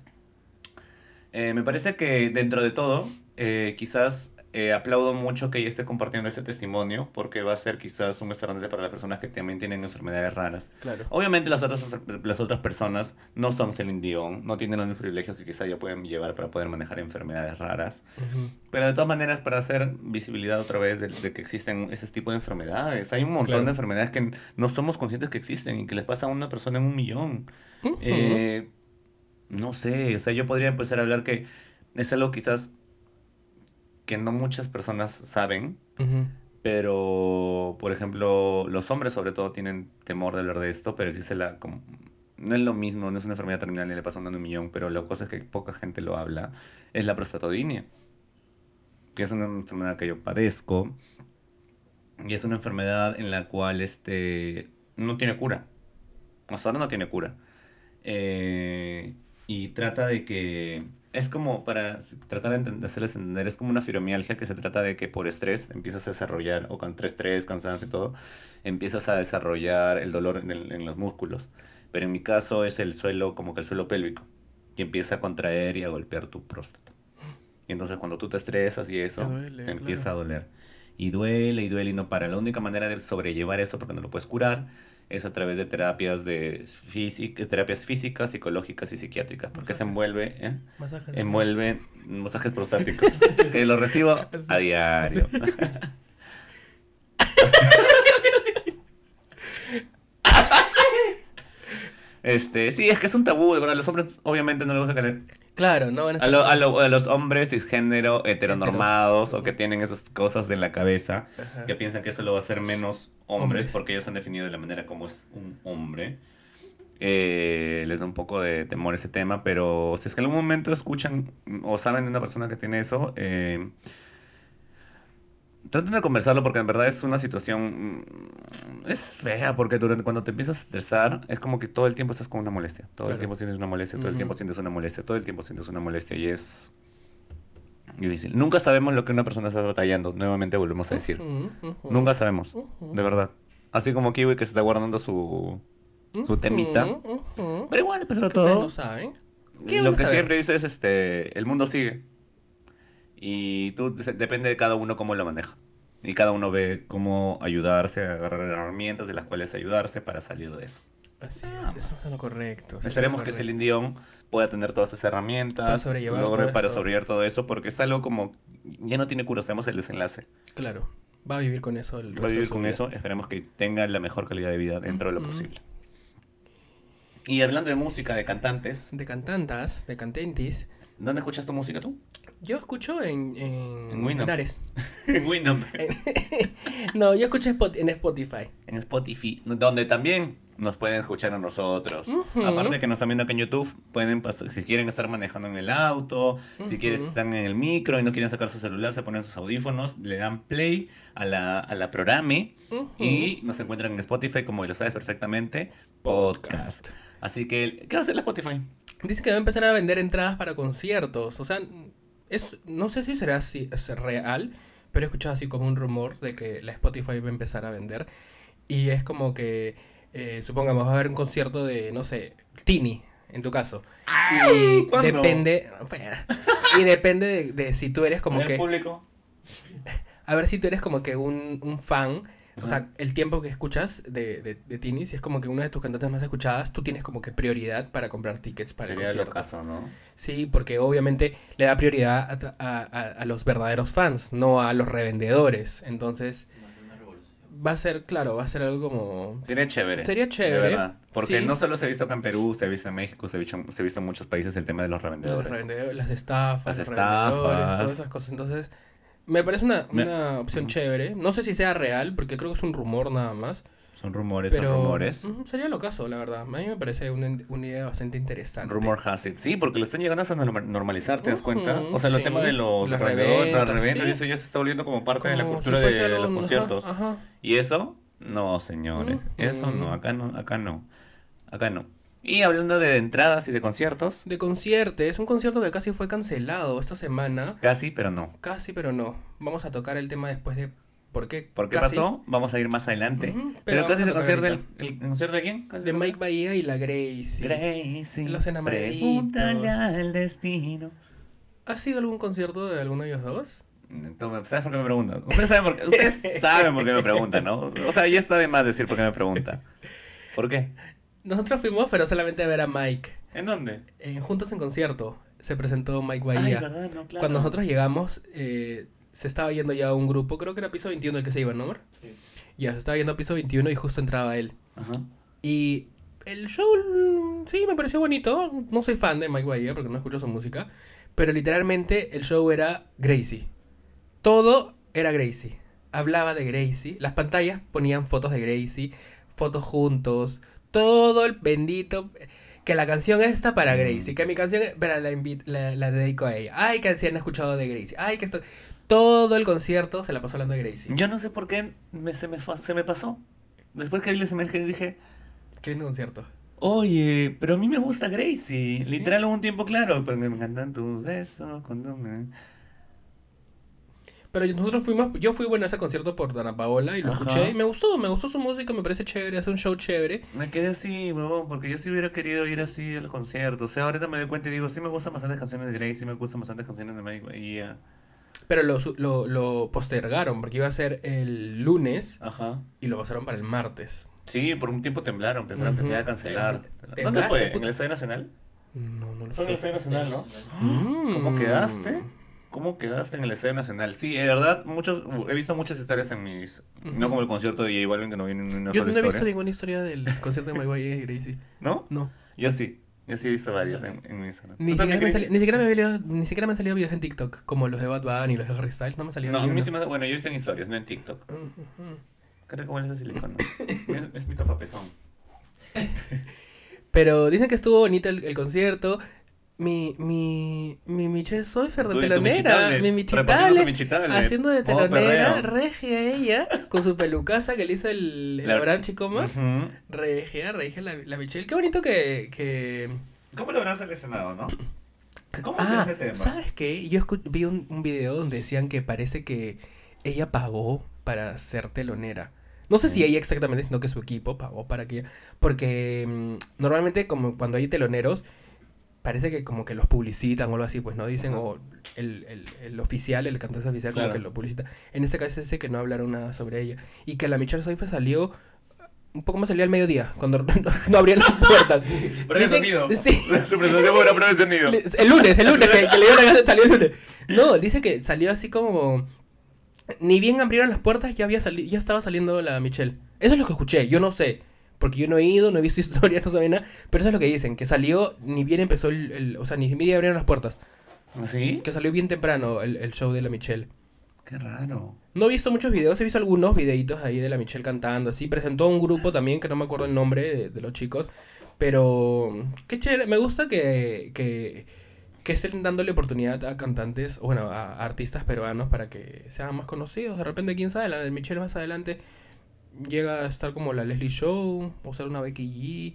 Eh, me parece que dentro de todo, eh, quizás eh, aplaudo mucho que ella esté compartiendo ese testimonio, porque va a ser quizás un restaurante para las personas que también tienen enfermedades raras. Claro. Obviamente las otras, las otras personas no son Celine Dion, no tienen los mismos privilegios que quizás ya pueden llevar para poder manejar enfermedades raras. Ujú. Pero de todas maneras, para hacer visibilidad otra vez de, de que existen ese tipo de enfermedades, hay un montón Claro. de enfermedades que no somos conscientes que existen y que les pasa a una persona en un millón. Eh, no sé, o sea, yo podría empezar a hablar que es algo quizás que no muchas personas saben, pero por ejemplo, los hombres sobre todo tienen temor de hablar de esto, pero existe la como no es lo mismo, no es una enfermedad terminal y le pasa a un millón, pero la cosa es que poca gente lo habla, es la prostatodinia, que es una enfermedad que yo padezco y es una enfermedad en la cual este no tiene cura. Hasta ahora no tiene cura. Eh, y trata de que es como para tratar de, hacerles entender, es como una fibromialgia que se trata de que por estrés empiezas a desarrollar, o con estrés, cansancio y todo, empiezas a desarrollar el dolor en, el- en los músculos. Pero en mi caso es el suelo, como que el suelo pélvico, que empieza a contraer y a golpear tu próstata. Y entonces cuando tú te estresas y eso, Te duele, te empieza claro. a doler. Y duele y duele y no para. La única manera de sobrellevar eso, porque no lo puedes curar, es a través de terapias de física, terapias físicas, psicológicas y psiquiátricas, porque se envuelve, ¿eh? Masajes. envuelve masajes prostáticos, que lo recibo a diario. Este, sí, es que es un tabú, de verdad. Los hombres, obviamente, no les gusta que le- Claro, no van a a, lo- a lo- a los hombres cisgénero, heteronormados, o que tienen esas cosas de la cabeza, Ajá. que piensan que eso lo va a hacer menos hombres, Hombres. porque ellos han definido de la manera como es un hombre. Eh, les da un poco de temor ese tema, pero si es que en algún momento escuchan o saben de una persona que tiene eso, eh, traten de conversarlo porque en verdad es una situación, mm, es fea, porque durante, cuando te empiezas a estresar, es como que todo el tiempo estás con una molestia, todo el tiempo sientes una molestia, todo el tiempo sientes una molestia, todo el tiempo sientes una molestia y es difícil. Nunca sabemos lo que una persona está batallando, nuevamente volvemos a decir. Nunca sabemos, de verdad. Así como Kiwi que se está guardando su, su temita. Pero igual, a pesar de todo, no saben. Lo que siempre dice es este, el mundo sigue. Y tú, depende de cada uno cómo lo maneja. Y cada uno ve cómo ayudarse, agarrar herramientas de las cuales ayudarse para salir de eso. Así es, eso es lo correcto. Esperemos que. Celine Dion pueda tener todas esas herramientas, Para sobrellevar logre todo para sobrellevar todo eso, porque es algo como, ya no tiene cura, sabemos el desenlace. Claro, va a vivir con eso el Va a vivir su con vida. eso, esperemos que tenga la mejor calidad de vida dentro de lo posible. Y hablando de música, de cantantes, De cantantas, de cantentis. ¿Dónde escuchas tu música tú? Yo escucho en, en, En Winamp. no, yo escucho en Spotify. En Spotify, donde también nos pueden escuchar a nosotros. Aparte de que nos están viendo aquí en YouTube, pueden pasar, si quieren estar manejando en el auto, si quieren estar en el micro y no quieren sacar su celular, se ponen sus audífonos, le dan play a la, a la programe y nos encuentran en Spotify, como lo sabes perfectamente, podcast. Así que, ¿qué va a hacer la Spotify? Dice que va a empezar a vender entradas para conciertos. O sea, es, no sé si será así, es real, pero he escuchado así como un rumor de que la Spotify va a empezar a vender. Y es como que eh, supongamos, va a haber un concierto de, no sé, Tini, en tu caso. Ay, Y ¿cuándo? depende, fuera. y depende de, de si tú eres como ¿En el que, público? a ver si tú eres como que un, un fan, o sea, el tiempo que escuchas de, de, de Tini, si es como que una de tus cantantes más escuchadas, tú tienes como que prioridad para comprar tickets para Sería el concierto. caso, ¿no? Sí, porque obviamente le da prioridad a, a- a- a los verdaderos fans, no a los revendedores. Entonces, Va a ser claro, va a ser algo como... Sería chévere. Sería de chévere, verdad. Porque sí. no solo se ha visto acá en Perú, se ha visto en México, se ha visto, se ha visto en muchos países el tema de los Los revendedores. revendedores, las estafas, Las los revendedores, estafas. todas esas cosas. Entonces, me parece una, Me- una opción chévere. No sé si sea real, porque creo que es un rumor nada más. Son rumores, Pero son rumores. sería lo caso, la verdad. A mí me parece una, una idea bastante interesante. Rumor has it. Sí, porque lo están llegando hasta norma- normalizar, ¿te das cuenta? O sea, sí. tema de los Las reventas, eso ya se está volviendo como parte de la cultura si de los conciertos. ajá. ¿Y eso? No, señores. Eso no, acá no, acá no. Acá no. Y hablando de entradas y de conciertos, De conciertos, un concierto que casi fue cancelado esta semana. casi, pero no. Casi, pero no. Vamos a tocar el tema después de por qué. ¿Por qué casi. pasó? Vamos a ir más adelante. Ujú, pero pero casi se a concierto el, el concierto de quién? ¿Casi De Mike Bahía y la Gracie. Gracie, Los enamoraditos. pregúntale al destino. ¿Ha sido algún concierto de alguno de ellos dos? Entonces, ¿Sabes por qué me preguntan? Ustedes saben por qué, ustedes saben por qué me preguntan, ¿no? O sea, ya está de más decir por qué me preguntan. ¿Por qué? Nosotros fuimos, pero solamente a ver a Mike. ¿En dónde? En Juntos en Concierto se presentó Mike Ay, Bahía. verdad, no, claro. Cuando nosotros llegamos, eh, se estaba yendo ya un grupo, creo que era piso 21 el que se iba, ¿no, amor? Sí. Ya, se estaba yendo a piso 21 y justo entraba él. Ajá. Y el show, mm, sí, me pareció bonito. No soy fan de Mike Bahía porque no escucho su música. Pero literalmente el show era Gracie. Todo era Gracie. Hablaba de Gracie. Las pantallas ponían fotos de Gracie, fotos juntos. Todo el bendito. Que la canción está para. Gracie. Que mi canción, pero la, la, la dedico a ella. Ay, que se han escuchado de Gracie. Ay, que esto. Todo el concierto se la pasó hablando de Gracie. Yo no sé por qué me- se, me, se me pasó. Después que vi las imágenes dije, Qué lindo concierto. oye, pero a mí me gusta Gracie. ¿Sí? Literal hubo un tiempo claro, porque me encantan tus besos cuando me... Pero nosotros fuimos, yo fui bueno a ese concierto por Dana Paola y lo Ajá. escuché y me gustó, me gustó su música, me parece chévere, hace un show chévere. Me quedé así, huevón, porque yo sí hubiera querido ir así al concierto. O sea, ahorita me doy cuenta y digo, sí me gustan bastantes canciones de Gracie, sí me gustan bastantes canciones de Mike Bahía. Pero lo, lo, lo postergaron porque iba a ser el lunes Ajá. y lo pasaron para el martes. Sí, por un tiempo temblaron, iba a cancelar. Temblaste, ¿Dónde fue? ¿En el Estadio Nacional? No, no lo Fue en el sé. Estadio Nacional, ¿no? Mm. ¿Cómo quedaste? ¿Cómo quedaste en el Estadio Nacional? Sí, de verdad, muchos, he visto muchas historias en mis... No como el concierto de J Balvin, que no viene ni una Yo no he visto ninguna historia del concierto de My Way y Gracie. ¿No? No. Yo sí. Yo sí he visto varias en, en mi Instagram. Ni ¿Tú siquiera, me sali- crees? ni, siquiera me había- ni siquiera me han salido videos en TikTok, como los de Bad Bunny y los de Harry Styles, no me salieron No, a ni mí uno. sí me... Bueno, yo he visto en historias, no en TikTok. Ujú. Creo como es ese silicona. es, es mi tapapezón. Pero dicen que estuvo bonito el, el concierto. Mi, mi, mi Michelle Soifer de telonera, mi michitable. haciendo de telonera, regia ella, con su pelucaza que le hizo el, el La- Abraham Chicoma. Ujú. Regia, regia la, la Michelle. Qué bonito que... que... ¿Cómo lo habrán seleccionado, no? ¿Cómo Ah, se ese tema? ¿sabes qué? Yo escu- vi un, un video donde decían que parece que ella pagó para ser telonera. No sé si ella exactamente, sino que su equipo pagó para que ella... Porque mm, normalmente como cuando hay teloneros, parece que como que los publicitan o algo así, pues no dicen, Ajá. o el, el, el oficial, el cantante oficial como que lo publicita. En ese caso dice que no hablaron nada sobre ella. Y que la Michelle Soifer salió... Un poco más salía al mediodía, cuando no, no abrían las puertas. Dicen- sonido. Sí. Su presentación fue una sonido. El lunes, el lunes, que, que le dio la gana, salió el lunes. No, dice que salió así como. Ni bien abrieron las puertas, ya había sali- ya estaba saliendo la Michelle. Eso es lo que escuché, yo no sé. Porque yo no he ido, no he visto historias, no sabía nada. Pero eso es lo que dicen, que salió, ni bien empezó el. el- o sea, ni bien abrieron las puertas. ¿Sí? Que salió bien temprano el, el show de la Michelle. Qué raro. No he visto muchos videos, he visto algunos videitos ahí de la Michelle cantando, así. Presentó a un grupo también, que no me acuerdo el nombre de, de los chicos. Pero, qué chévere, me gusta que, que, que estén dándole oportunidad a cantantes, bueno, a, a artistas peruanos para que sean más conocidos. De repente, quién sabe, la de Michelle más adelante llega a estar como la Leslie Show, o ser una Becky G.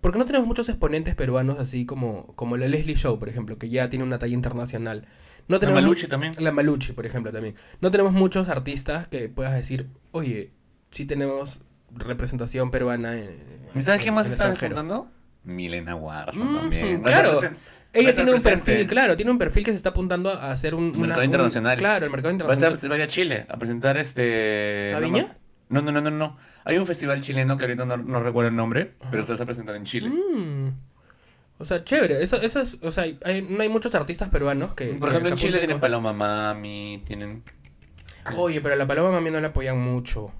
Porque no tenemos muchos exponentes peruanos así como, como la Leslie Show, por ejemplo, que ya tiene una talla internacional. No ¿La tenemos Maluchi también? la Maluchi, por ejemplo, también. No tenemos muchos artistas que puedas decir, oye, sí tenemos representación peruana en, ¿Y sabes quién más en el está extranjero. disputando? Milena Warson Mm, también. Claro. ser Ella tiene un presente. perfil, claro, tiene un perfil que se está apuntando a hacer un... una- Mercado un- internacional. claro, el mercado Va a, internacional. estar, se va a ir a Chile a presentar este... ¿A Viña? No, no, no, no, no. Hay un festival chileno que ahorita no, no recuerdo el nombre, pero se está presentando en Chile. Mm. O sea, chévere. Eso, eso es, o sea, hay- no hay muchos artistas peruanos que... Por que- ejemplo, en Chile tienen. Paloma Mami, tienen... Oye, pero a la Paloma Mami no la apoyan mucho.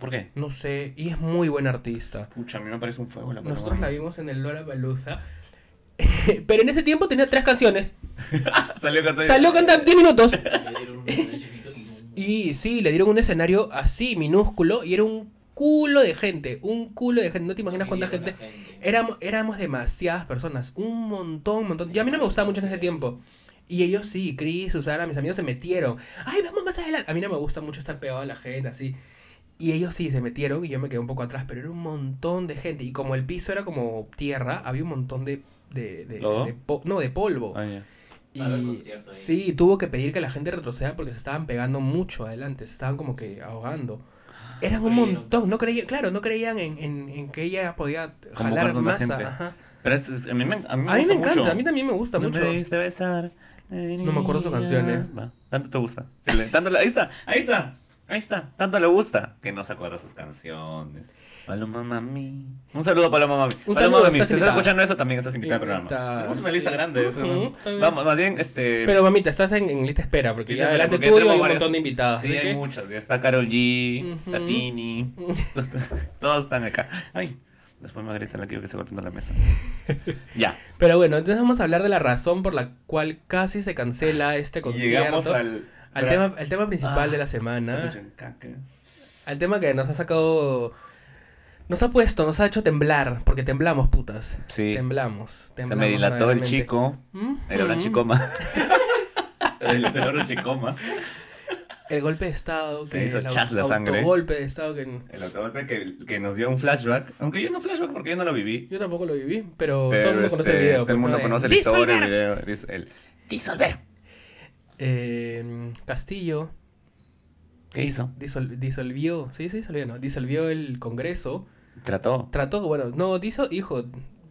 ¿Por qué? No sé, y es muy buena artista. Pucha, a mí me parece un fuego la Paloma Nosotros la vimos en el Lollapalooza. pero en ese tiempo tenía tres canciones. Salió cantando. Salió a cantar 10 minutos. y sí, le dieron un escenario así, minúsculo, y era un culo de gente. Un culo de gente. No te imaginas cuánta gente. Éramos, éramos demasiadas personas. Un montón, un montón. Y a mí no me gustaba mucho en ese tiempo. Y ellos sí, Chris, Susana, mis amigos se metieron. Ay, vamos más adelante. A mí no me gusta mucho estar pegado a la gente, así. Y ellos sí se metieron y yo me quedé un poco atrás, pero era un montón de gente. Y como el piso era como tierra, había un montón de. de, no, de polvo. Ah, ya. Para el Y concierto ahí. sí, tuvo que pedir que la gente retroceda porque se estaban pegando mucho adelante, se estaban como que ahogando. Eran un creyeron. montón, no creían, claro, no creían en, en, en que ella podía jalar tanta masa. gente. Ajá. Pero es- es- a mí me, a mí me, A mí gusta me encanta, mucho. a mí también me gusta No mucho. me diste besar. No me acuerdo sus canciones. Va, Tanto te gusta. Tanto le- ahí está, ahí está, ahí está. Tanto le gusta que no se acuerda sus canciones. Paloma Mami. Un saludo a Paloma Mami. Un Paloma saludo, Mami, si estás escuchando eso, también estás invitada al programa. Tenemos una lista grande. eso. Vamos, más bien, este... Pero mamita, estás en, en lista espera porque ya de espera, delante porque tuyo hay un varias- montón de invitados. Sí, hay que- muchas. Ya está Carol G. Tatini. Todos están acá. Ay, después me gritan la quiero que se golpeando la mesa. ya. Pero bueno, entonces vamos a hablar de la razón por la cual casi se cancela este concierto. Llegamos al... al tema, al tema principal Ah, de la semana. Al tema que nos ha sacado. Nos ha puesto, nos ha hecho temblar. Porque temblamos, putas. Sí. Temblamos. Se temblamos me dilató el chico. Ujú. El oranchicoma. Se dilató el oranchicoma. El golpe de estado. Se Que hizo el chas la sangre. golpe de estado que. El autogolpe que, que nos dio un flashback. Aunque yo no flashback porque yo no lo viví. Yo tampoco lo viví, pero, Pero todo el mundo este, conoce el video. Todo pues, el mundo ¿no? De conoce la historia, el "Disolver". video. Dice el disolver. Eh, Castillo ¿Qué hizo? disol- disolvió. Sí, sí, disolvió, ¿no? Disolvió el Congreso. Trató. Trató, bueno, no, dijo, dijo,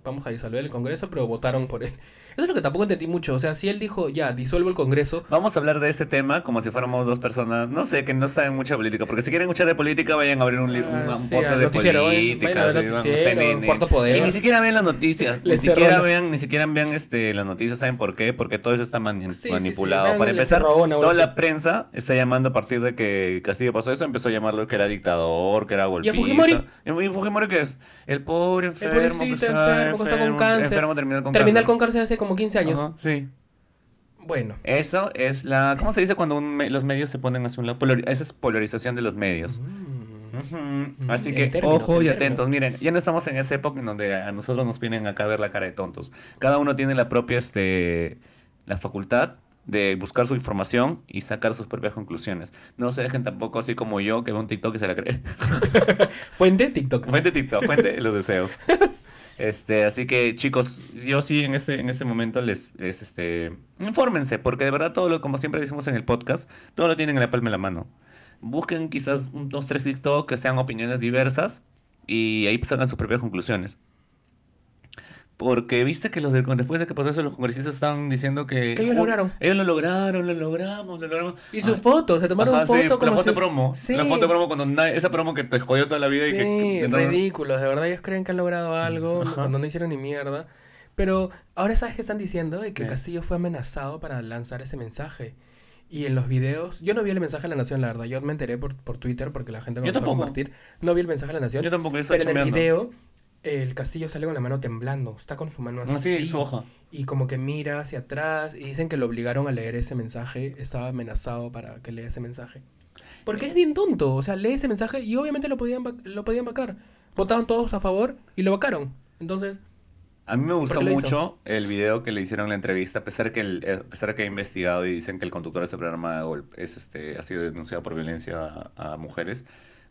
vamos a disolver el Congreso, pero votaron por él. Eso es lo que tampoco entendí mucho. O sea, si él dijo, ya, disuelvo el Congreso, Vamos a hablar de este tema como si fuéramos dos personas, no sé, que no saben mucha política. Porque si quieren escuchar de política, vayan a abrir un, un, Ah, un sí, podcast al de política. Cuarto Poder. Y ni siquiera vean las noticias. Ni siquiera vean, ni siquiera vean este, las noticias. ¿Saben por qué? Porque todo eso está mani- Sí, sí, manipulado. sí, Para el empezar, toda la prensa está llamando a partir de que Castillo pasó eso, empezó a llamarlo que era dictador, que era golpista. Fujimori? ¿Y a Fujimori qué es? El pobre enfermo pobrecito que está enfermo, está con cáncer. Enfermo terminal con terminal cáncer. con cárcel hace como 15 años. Ajá, sí. Bueno. Eso es la. ¿Cómo se dice cuando un me- los medios se ponen hacia un lado? Polari- esa es polarización de los medios. Mm. Ujú. Así que términos, ojo y en atentos. Miren, ya no estamos en esa época en donde a nosotros nos vienen acá a ver la cara de tontos. Cada uno tiene la propia, este, la facultad de buscar su información y sacar sus propias conclusiones. No se dejen tampoco así como yo que veo un TikTok y se la cree. Fuente TikTok. Fuente TikTok, fuente de los deseos. Este, así que chicos, yo sí en este, en este momento les, les, este, infórmense, porque de verdad todo lo, como siempre decimos en el podcast, todo lo tienen en la palma de la mano. Busquen quizás dos, tres TikTok que sean opiniones diversas y ahí sacan sus propias conclusiones. Porque viste que los del, después de que pasó eso, los congresistas estaban diciendo que... Que ellos "Oh, lograron". Ellos lo lograron, lo logramos, lo logramos. Y su Ah, foto, se tomaron Ajá, foto sí, como la foto si- promo. Sí. La foto promo cuando nadie- esa promo que te jodió toda la vida y que... Sí, que ridículos, de verdad ellos creen que han logrado algo Ajá. cuando no hicieron ni mierda. Pero ahora sabes que están diciendo de que ¿Qué? Castillo fue amenazado para lanzar ese mensaje. Y en los videos, yo no vi el mensaje de la Nación, la verdad, yo me enteré por, por Twitter porque la gente me Yo empezó a compartir. No vi el mensaje de la Nación, Yo tampoco, pero en el video el Castillo sale con la mano temblando, está con su mano así. Ah, sí, su hoja. Y como que mira hacia atrás y dicen que lo obligaron a leer ese mensaje, estaba amenazado para que lea ese mensaje. Porque es bien tonto, o sea, lee ese mensaje y obviamente lo podían, lo podían vacar. Votaron todos a favor y lo vacaron. Entonces, A mí me gustó mucho el video que le hicieron en la entrevista, a pesar que el, a pesar de que he investigado y dicen que el conductor de este programa es este ha sido denunciado por violencia a, a mujeres.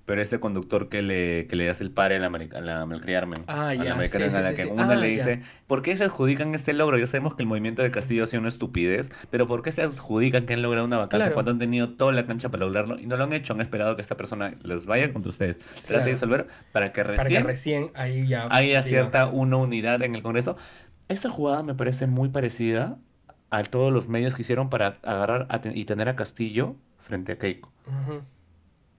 Pero ese conductor que le, que le hace el pare a la, a la Malcriada Armen, Ah, a la ya, americana, sí, a sí, la sí, que sí. una Ah, le ya. dice, ¿por qué se adjudican este logro? Ya sabemos que el movimiento de Castillo ha sido una estupidez, pero ¿por qué se adjudican que han logrado una vacancia Claro. cuando han tenido toda la cancha para lograrlo y no lo han hecho? Han esperado que esta persona los vaya contra ustedes, trate Claro. de disolver para que Para que recién recién ahí ya. haya cierta una unidad en el Congreso. Esta jugada me parece muy parecida a todos los medios que hicieron para agarrar y tener a Castillo frente a Keiko. Ujú.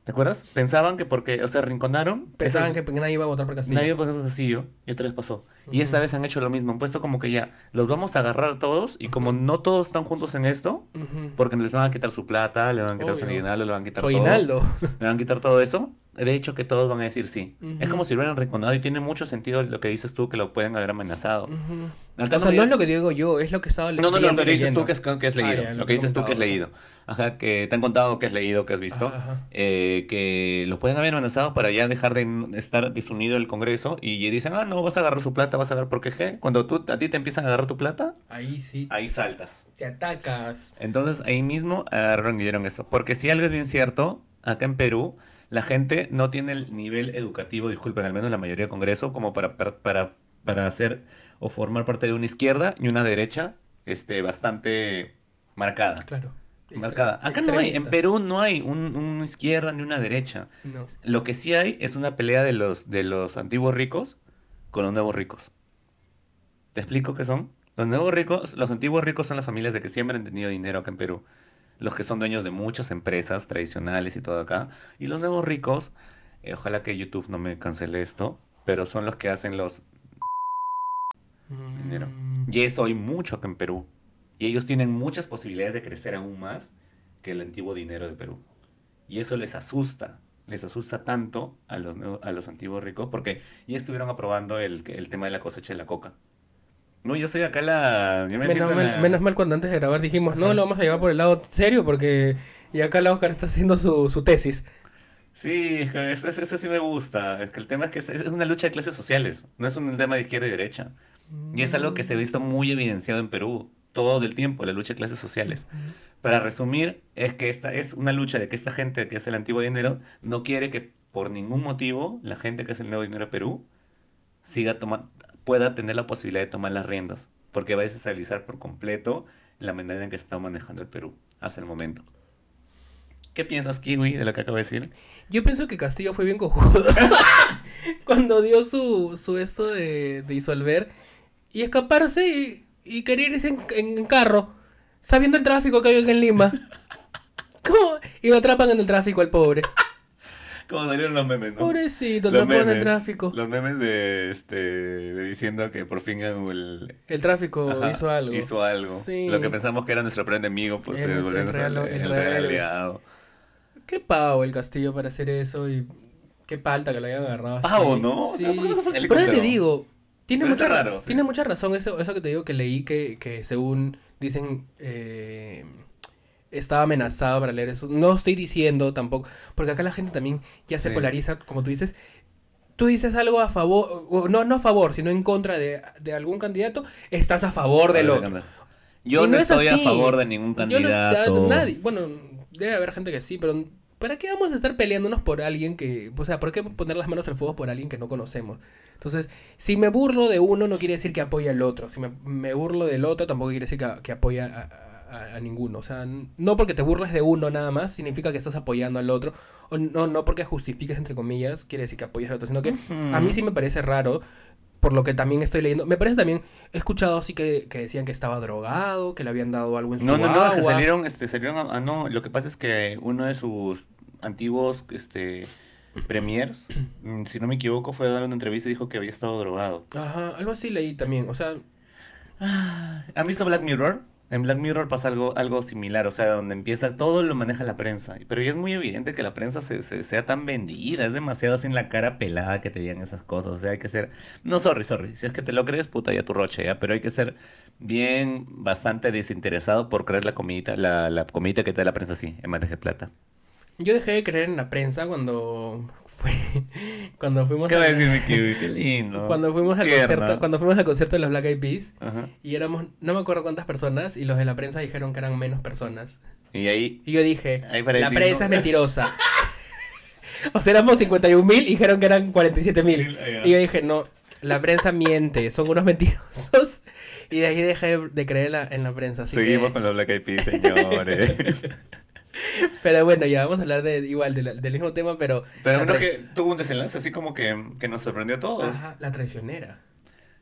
¿Te acuerdas? Pensaban que porque, o sea, rinconaron. Pensaban que nadie iba a votar por Castillo. Nadie pasó por Castillo y otra vez pasó. Y esta vez han hecho lo mismo. Han puesto como que ya, los vamos a agarrar a todos y como no todos están juntos en esto, porque les van a quitar su plata, le van a quitar su aguinaldo, le van a quitar todo. Le van a quitar todo eso. De hecho, que todos van a decir sí. Es como si lo hubieran rinconado y tiene mucho sentido lo que dices tú, que lo pueden haber amenazado. O sea, no es lo que digo yo, es lo que estaba No, no, no, leyendo lo que dices tú leyendo. que, es, que has Ah, leído. ya, lo lo que dices tú que has comentaba. leído. Ajá, que te han contado que has leído, que has visto. Ajá, ajá. eh, que los pueden haber amenazado para ya dejar de estar desunido el Congreso y dicen, ah, no, vas a agarrar su plata, vas a agarrar, porque qué? Cuando tú, a ti te empiezan a agarrar tu plata, Ahí sí. ahí saltas. Te atacas. Entonces ahí mismo agarraron y dieron esto. Porque si algo es bien cierto, acá en Perú, la gente no tiene el nivel educativo, disculpen, al menos la mayoría de Congreso, como para, para, para, hacer o formar parte de una izquierda y una derecha este, bastante marcada. Claro. Marcada. Acá no hay, en. Perú no hay un- una izquierda ni una derecha. No. Lo que sí hay es una pelea de los, de los antiguos ricos con los nuevos ricos. ¿Te explico qué son? Los nuevos ricos, los antiguos ricos son las familias de que siempre han tenido dinero acá en Perú. Los que son dueños de muchas empresas tradicionales y todo acá. Y los nuevos ricos, eh, ojalá que YouTube no me cancele esto, pero son los que hacen los... Dinero. Mm, Y eso hay mucho acá en Perú. Y ellos tienen muchas posibilidades de crecer aún más que el antiguo dinero de Perú. Y eso les asusta. Les asusta tanto a los, a los antiguos ricos porque ya estuvieron aprobando el, el tema de la cosecha de la coca. No, yo soy acá la... yo me siento Menos en mal, la- menos mal cuando antes de grabar dijimos, no, lo vamos a llevar por el lado serio porque... Y acá la Oscar está haciendo su, su tesis. Sí, es que ese, ese sí me gusta. Es que el tema es que es una lucha de clases sociales. No es un tema de izquierda y derecha. Y es algo que se ha visto muy evidenciado en Perú todo el tiempo, la lucha de clases sociales. Para resumir, es que esta es una lucha de que esta gente que es el antiguo dinero no quiere que por ningún motivo la gente que es el nuevo dinero de Perú siga toma- pueda tener la posibilidad de tomar las riendas, porque va a desestabilizar por completo la manera en que se está manejando el Perú hasta el momento. ¿Qué piensas, Kiwi, de lo que acabo de decir? Yo pienso que Castillo fue bien cojudo. Cuando dio su, su esto de, de disolver y escaparse y, y querer irse en, en carro, sabiendo el tráfico que hay en Lima. ¿Cómo? Y lo atrapan en el tráfico al pobre. Como salieron los memes, ¿no? Pobrecito, Los en el tráfico. Los memes de, este, de diciendo que por fin el, El tráfico Ajá, hizo algo. Hizo algo. Sí. Lo que pensamos que era nuestro peor enemigo, pues El- se volvió el real- el el real aliado. Qué pavo el Castillo para hacer eso y qué palta que lo hayan agarrado. así. Pavo, ¿no? O sea, Sí. ¿por qué no se fue en Pero te digo, tiene mucha, está ra- raro, sí. tiene mucha razón eso, eso que te digo que leí que, que según dicen eh, estaba amenazado para leer eso. No estoy diciendo tampoco, porque acá la gente también ya se Sí. polariza, como tú dices. Tú dices algo a favor, o no, no a favor, sino en contra de, de algún candidato, estás a favor del otro. Yo Y no, es estoy a favor de ningún Yo no- candidato. nadie, bueno, debe haber gente que sí, pero ¿para qué vamos a estar peleándonos por alguien que, o sea, ¿por qué poner las manos al fuego por alguien que no conocemos? Entonces, si me burlo de uno no quiere decir que apoya al otro, si me, me burlo del otro tampoco quiere decir que, que apoya a, a- a ninguno, o sea, no porque te burles de uno nada más significa que estás apoyando al otro, o no, no porque justifiques entre comillas quiere decir que apoyas al otro, sino que a mí sí me parece raro por lo que también estoy leyendo. Me parece también, he escuchado así que, que decían que estaba drogado, que le habían dado algo en su No, no, no, salieron, este, salieron, a- ah, no, lo que pasa es que uno de sus antiguos, este, premiers, mm, si no me equivoco, fue a dar una entrevista y dijo que había estado drogado. Ajá, algo así leí también. O sea, ¿Han visto Black Mirror? En Black Mirror pasa algo, algo similar, o sea, donde empieza, todo lo maneja la prensa, pero ya es muy evidente que la prensa se, se- sea tan vendida, es demasiado así en la cara pelada que te digan esas cosas, o sea, hay que ser, no, sorry, sorry, si es que te lo crees, puta, ya tu roche, ya, pero hay que ser bien, bastante desinteresado por creer la comidita, la, la comidita que te da la prensa así, en bandeja de plata. Yo dejé de creer en la prensa cuando cuando fuimos ¿Qué va a a- decir mi kiwi? Qué lindo. cuando fuimos al Tierna. concierto, cuando fuimos al concierto de los Black Eyed Peas Ajá. y éramos no me acuerdo cuántas personas y los de la prensa dijeron que eran menos personas. Y ahí, Y yo dije, Ahí la prensa ¿no? es mentirosa. O sea, éramos 51 mil y dijeron que eran 47 mil. Y yo dije, no, la prensa miente, son unos mentirosos. Y de ahí dejé de creer la- en la prensa. así Seguimos que- con los Black Eyed Peas, señores. Pero bueno, ya vamos a hablar de igual de la- del mismo tema, pero. Pero trai- que tuvo un desenlace así como que, que nos sorprendió a todos. Ajá, la traicionera.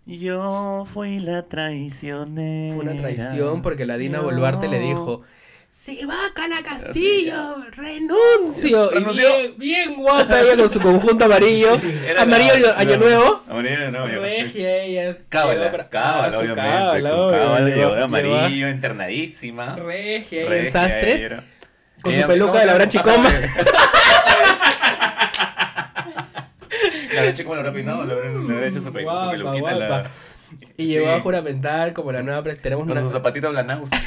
Yo fui la traicionera. Fue una traición porque la Dina Yo- Boluarte le dijo. Si va a Cana Castillo, renuncio. Y bien, bien guapa ella con su conjunto amarillo. Era amarillo la- año la- nuevo. Amarillo año nuevo. ya pasé. Regia ella. Cábala, para- cábala, Ah, obviamente. cábala, cábala, de llegó- amarillo, internadísima. Regia, ella en sastres. era. Con su Ella- peluca ¿cómo de la llama? gran chicoma. La gran chicoma lo habrá peinado, le habrá hecho su, pe- su Guapa, peluquita. la-. Y llegó a Sí. juramentar como la nueva tenemos Con una su zapatito blanaus.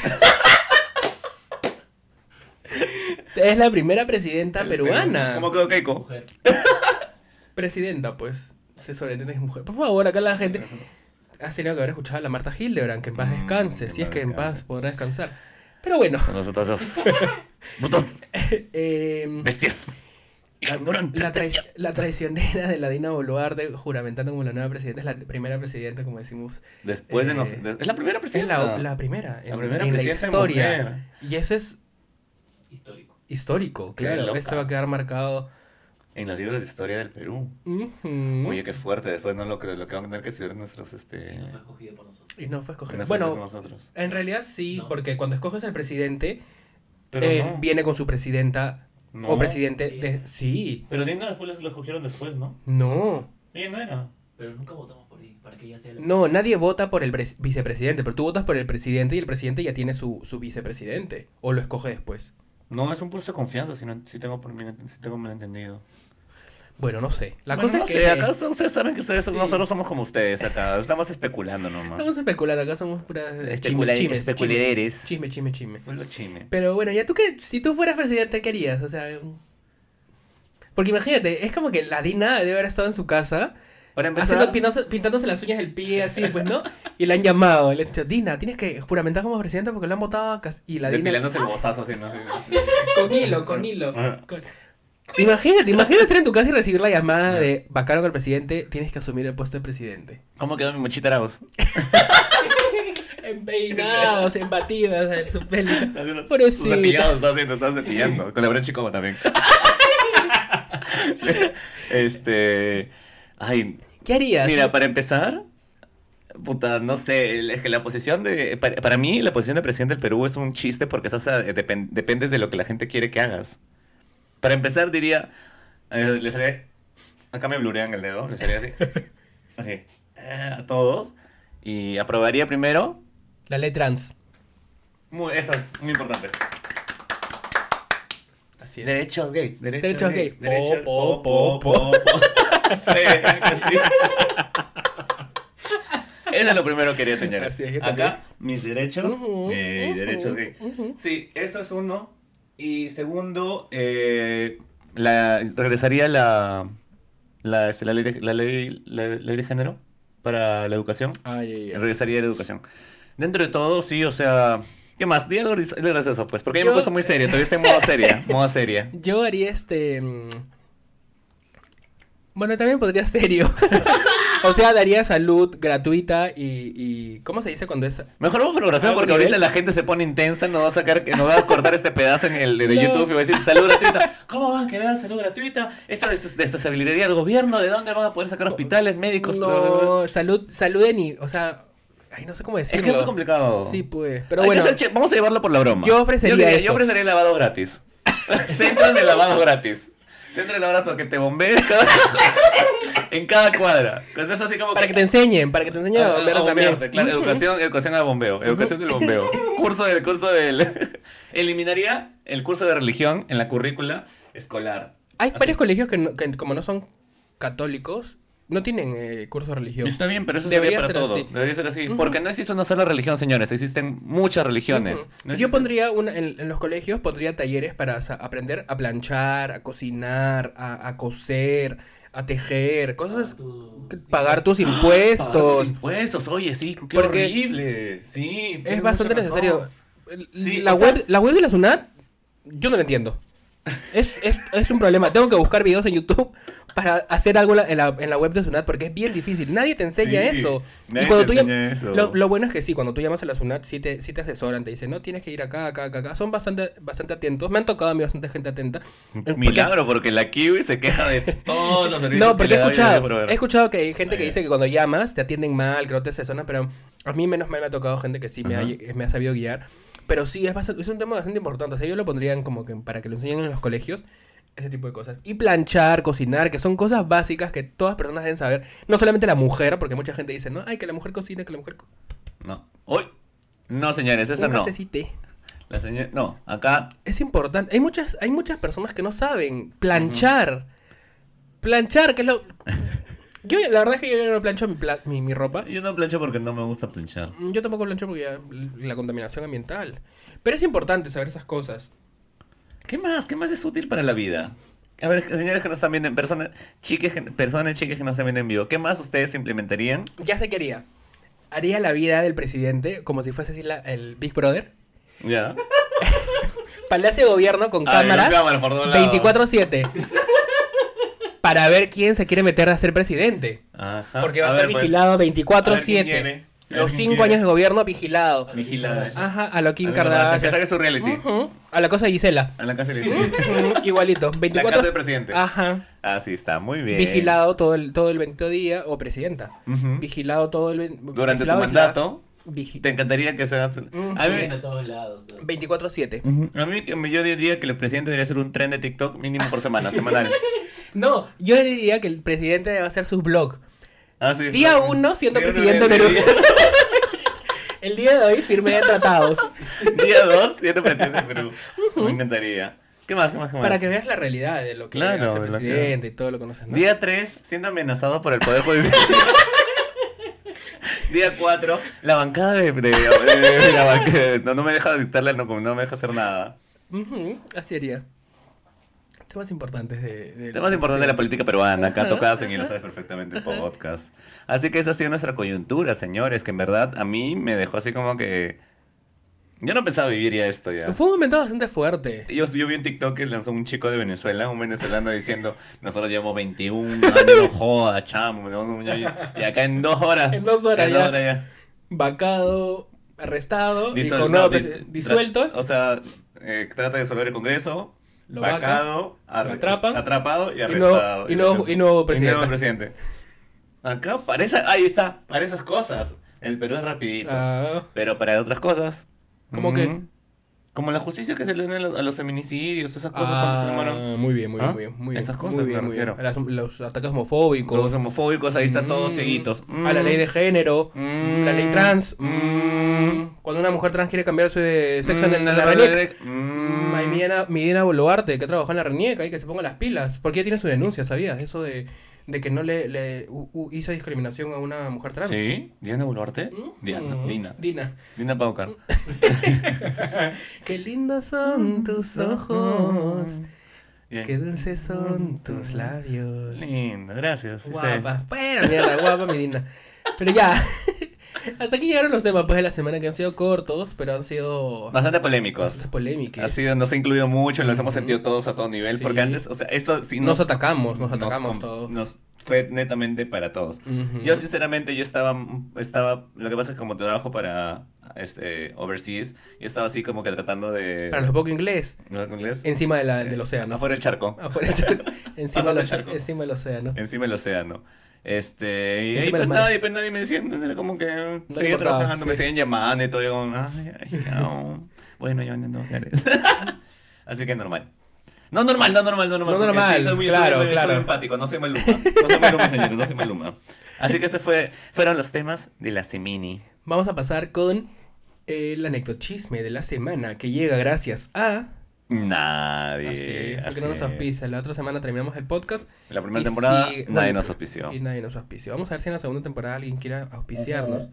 es la primera presidenta peruana. ¿Cómo quedó Keiko? Mujer. Presidenta, pues. Se sobreentiende que es mujer. Por favor, acá la gente has tenido que haber escuchado a la Marta Hildebrand, que en paz Mm, descanse, que si es que en paz podrá descansar. Pero bueno, Son nosotros esos putos eh, bestias. la, la trai- la traicionera de la Dina Boluarte, juramentando como la nueva presidenta, es la primera presidenta, como decimos. Después de Eh, nos... de- es la primera Es presidenta. la, la primera, en, La primera en la presidenta historia. mujer. Y eso es Histórico. histórico, claro. Este va a quedar marcado. En los libros de historia del Perú. Ujú. Oye, qué fuerte. Después no lo que, lo que van a tener que estudiar nuestros... Este... Y no fue escogido por nosotros. Y no fue escogido. no fue Bueno, con nosotros. en realidad sí, No. porque cuando escoges al presidente, Pero él no. viene con su presidenta No. o presidente Sí. de... Sí, Pero Linda después lo escogieron después, ¿no? no. Ella no era. Pero nunca votamos por ella, para que ella sea la No, nadie vota por el pres- vicepresidente, pero tú votas por el presidente y el presidente ya tiene su, su vicepresidente. O lo escoge después. No, es un puesto de confianza, si, no, si tengo por si tengo mal entendido. Bueno, no sé. La Bueno, cosa no es sé, que... acá ustedes saben que ustedes, Sí. nosotros somos como ustedes acá, estamos especulando nomás. Estamos especulando, acá somos puras Especula- chisme, chismes, especulideres. Chisme, chisme, chisme. Chime. Pero bueno, ya tú que, si tú fueras presidente, ¿qué harías? O sea, porque imagínate, es como que la Dina debe haber estado en su casa Para empezar, haciendo, pintándose, pintándose las uñas del pie, así, pues, ¿no? Y le han llamado, le han dicho, Dina, tienes que juramentar como presidenta porque lo han votado a Cas-". Y la Dina, el bozazo así, con hilo, con hilo. Con- Imagínate, imagínate estar en tu casa y recibir la llamada de Bacaro con el presidente, tienes que asumir el puesto de presidente. ¿Cómo quedó mi mochita Arauz? Empeinados, embatidas, en su pelo. Sus Pobrecita. cepillados, está haciendo, está cepillando. Con la brecha como también. este. Ay, ¿Qué harías? Mira, para empezar, puta, no sé, es que la posición de, para, para mí la posición de presidente del Perú es un chiste porque estás a- depen- dependes de lo que la gente quiere que hagas. Para empezar diría, eh, les haré, acá me blurean el dedo, les haría así, así, eh, a todos, y aprobaría primero, La ley trans. muy, eso es muy importante. Así es. Derechos gay, derechos, Derechos gay, gay. derechos, Po, po, po, Sí, Eso es lo primero que quería, yo Acá, mis derechos, eh, ujú, derechos gay. Sí, eso es uno. Y segundo, eh, la, regresaría la, la, este, la, ley de, la, ley, la ley de género para la educación. Ay. Regresaría la educación. Dentro de todo, sí, o sea... ¿Qué más? Di algo gracioso, pues. Porque yo me he puesto muy serio. Todavía estoy en modo seria. Modo seria. Yo haría este. mm, Bueno, también podría serio. o sea, daría salud gratuita y, y. ¿Cómo se dice cuando es.? Mejor vamos por ¿Algo porque nivel? ahorita la gente se pone intensa, nos va a sacar, nos va a cortar este pedazo en el de No. YouTube y va a decir salud gratuita. ¿Cómo van a querer salud gratuita? Esto des- desestabilizaría al gobierno, ¿de dónde van a poder sacar hospitales, médicos? No, salud, salud en. O sea. Ay, no sé cómo Es decirlo. que es muy complicado. Sí, pues. Pero Hay bueno. vamos a llevarlo por la broma. Yo ofrecería diría, eso. Yo ofrecería lavado gratis. Centros de lavado gratis. Centro de lavado para que te bombees cada- en cada cuadra. Entonces así como Para que te enseñen, para que te enseñen a Ah, bombear a también. claro, educación, educación al bombeo, educación del bombeo. Curso del, curso del. Eliminaría el curso de religión en la currícula escolar. Hay Así. varios colegios que, no- que como no son católicos, no tienen eh, curso de religión. Está bien, pero eso Debería sería para ser todo. así. Debería ser así. Ujú. Porque no existe una sola religión, señores. Existen muchas religiones. No Yo pondría una, en, en los colegios, pondría talleres para aprender a planchar, a cocinar, a, a coser, a tejer, cosas, pagar tus Pagar impuestos. los impuestos, oye, sí, qué Porque horrible. Sí. Es bastante necesario. Sí, la, sea- web, la web de la SUNAT, yo no la entiendo. Es, es, es un problema. Tengo que buscar videos en YouTube para hacer algo en la, en la, web de Sunat porque es bien difícil. Nadie te enseña Sí, eso. nadie y cuando te tú enseña eso. Lo, lo bueno es que sí, cuando tú llamas a la Sunat, sí te, sí te asesoran, te dicen, no, tienes que ir acá, acá, acá, acá. Son bastante, bastante atentos. Me han tocado a mí bastante gente atenta. Eh, porque- Milagro, porque la Kiwi se queja de todos los servicios. No, que porque he escuchado, he escuchado que hay gente que dice que cuando llamas te atienden mal, que no te asesoran, pero a mí menos mal me ha tocado gente que sí me ha, me ha sabido guiar. Pero sí, es, bastante- es un tema bastante importante. O sea, yo lo pondrían como que para que lo enseñen en los colegios, ese tipo de cosas. Y planchar, cocinar, que son cosas básicas que todas personas deben saber. No solamente la mujer, porque mucha gente dice, no, ay, que la mujer cocina, que la mujer... co-". No. Uy. No, señores, eso no. cafecito. La señora... No, acá... Es importante. Hay muchas, hay muchas personas que no saben planchar. Planchar, que es lo... Yo, la verdad es que yo no plancho mi, pla- mi, mi ropa. Yo no plancho porque no me gusta planchar. Yo tampoco plancho porque ya la contaminación ambiental. Pero es importante saber esas cosas. ¿Qué más? ¿Qué más es útil para la vida? A ver, señores que nos están viendo en personas, chiques, que- personas chiques que nos están viendo en vivo, ¿qué más ustedes implementarían? Ya sé qué haría. Haría la vida del presidente como si fuese así la- el Big Brother. Ya. Palacio de gobierno con cámaras lados. 24-7. para ver quién se quiere meter a ser presidente. Ajá. Porque va a, ser pues, vigilado quién 24-7. Los quién 5 quiere. años de gobierno vigilado. Vigilada. Ajá, a lo Kim la Kardashian, Que saque su reality. Ujú, A la cosa de Gisela. A la casa le dice. Ujú, Igualito. 24 casa del presidente. Ajá. Así está, muy bien. Vigilado todo el, todo el bendito día, o presidenta. Ujú. Vigilado todo el... ven- Durante tu vigilado, mandato, vigi- te encantaría que sea... Mm, A mí, a todos lados. ¿no? 24-7. Ujú. a mí que- yo diría que el presidente debería hacer un tren de TikTok mínimo por semana, semanal. No, yo diría que el presidente debe hacer su blog. Ah, sí, Día sí. uno siendo Día presidente de Perú. El día de hoy firmé tratados. Día 2 siendo presidente de Perú. Me encantaría. ¿Qué más? ¿Qué más? ¿Qué más? Para que veas la realidad de lo que Claro, hace el lo que- presidente y todo lo que conoces. ¿no? Día 3, siendo amenazado por el Poder Judicial. Día 4, la bancada de, de- de- de la banca- no, no me deja dictarle, no, no me deja hacer nada. Ujú, así haría. Temas importantes de... de- Temas importantes de la política peruana, acá en y lo sabes perfectamente en podcast. Así que esa ha sido nuestra coyuntura, señores, que en verdad a mí me dejó así como que... Yo no pensaba vivir ya esto ya. Fue un momento bastante fuerte. Yo, yo vi un TikTok que lanzó un chico de Venezuela, un venezolano diciendo, nosotros llevamos 21 años, joda, chamo, y y acá en dos horas. En dos horas en ya. dos horas ya. Vacado, arrestado, y Disuel- con no, nuevos dis- presi- disueltos. O sea, eh, trata de disolver el Congreso, Lo vacado, lo arre- atrapan, atrapado y y nuevo- arrestado. y nuevo- y nuevo presidente. presidente. Acá parece, ahí está, para esas cosas. El Perú es rapidito. Ah, Pero para otras cosas. ¿Cómo mm, qué? Como la justicia que se le da a los, feminicidios, esas cosas cuando se ah, enamoran. muy bien, muy bien, ¿Ah? muy bien, muy bien. Esas cosas muy bien, muy bien. Las- los ataques homofóbicos. Los homofóbicos, ahí están todos Mm, seguitos. A la ley de género. Mm. La ley trans. Mm. mm, Cuando una mujer trans quiere cambiar su de sexo en, el- Mm, en la RENIEC. Mm. Mm, Midina Boluarte, que trabaja en la RENIEC, ahí que se ponga las pilas. Porque ella tiene su denuncia, ¿sabías? Eso de, de que no le, le u- u- hizo discriminación a una mujer trans. Sí, Diana Boluarte. Mm, Diana, mm, Dina. Dina. Dina Paucar. Qué lindos son tus ojos. Bien. Qué dulces son tus labios. Lindo, gracias. sí. Guapa. Bueno, mierda, guapa, mi Dina. Pero ya. Hasta aquí llegaron los temas pues, de la semana que han sido cortos, pero han sido Bastante polémicos. bastante polémicos. Ha sido, nos ha incluido mucho, los hemos sentido todos a todo nivel, Sí. porque antes, o sea, esto sí Nos atacamos, nos atacamos todos. Nos fue netamente para todos. Yo sinceramente yo estaba estaba lo que pasa es que como trabajo para este overseas, yo estaba así como que tratando de Para los poco inglés, ¿no? ¿En inglés? encima de la, del océano. afuera del charco, Afuera del charco. Encima, del charco. encima del océano. encima del océano. Este, y ahí pues mar. nadie, pues nadie me decía, como que le seguía importaba, trabajando, me seguían llamando y todo, yo como, ay, ay, no. bueno, ya no, Así que normal. No normal, no normal, no normal. No normal, soy muy, claro, soy claro. soy empático, no soy maluma. No soy maluma, señores, no soy maluma. Así que ese fue, fueron los temas de la Semini. Vamos a pasar con el anecdochisme de la semana que llega gracias a. Nadie. Así es, porque así no nos es. auspicia. La otra semana terminamos el podcast. La primera temporada, nadie bueno, nos auspició. Y nadie nos auspició. Vamos a ver si en la segunda temporada alguien quiera auspiciarnos.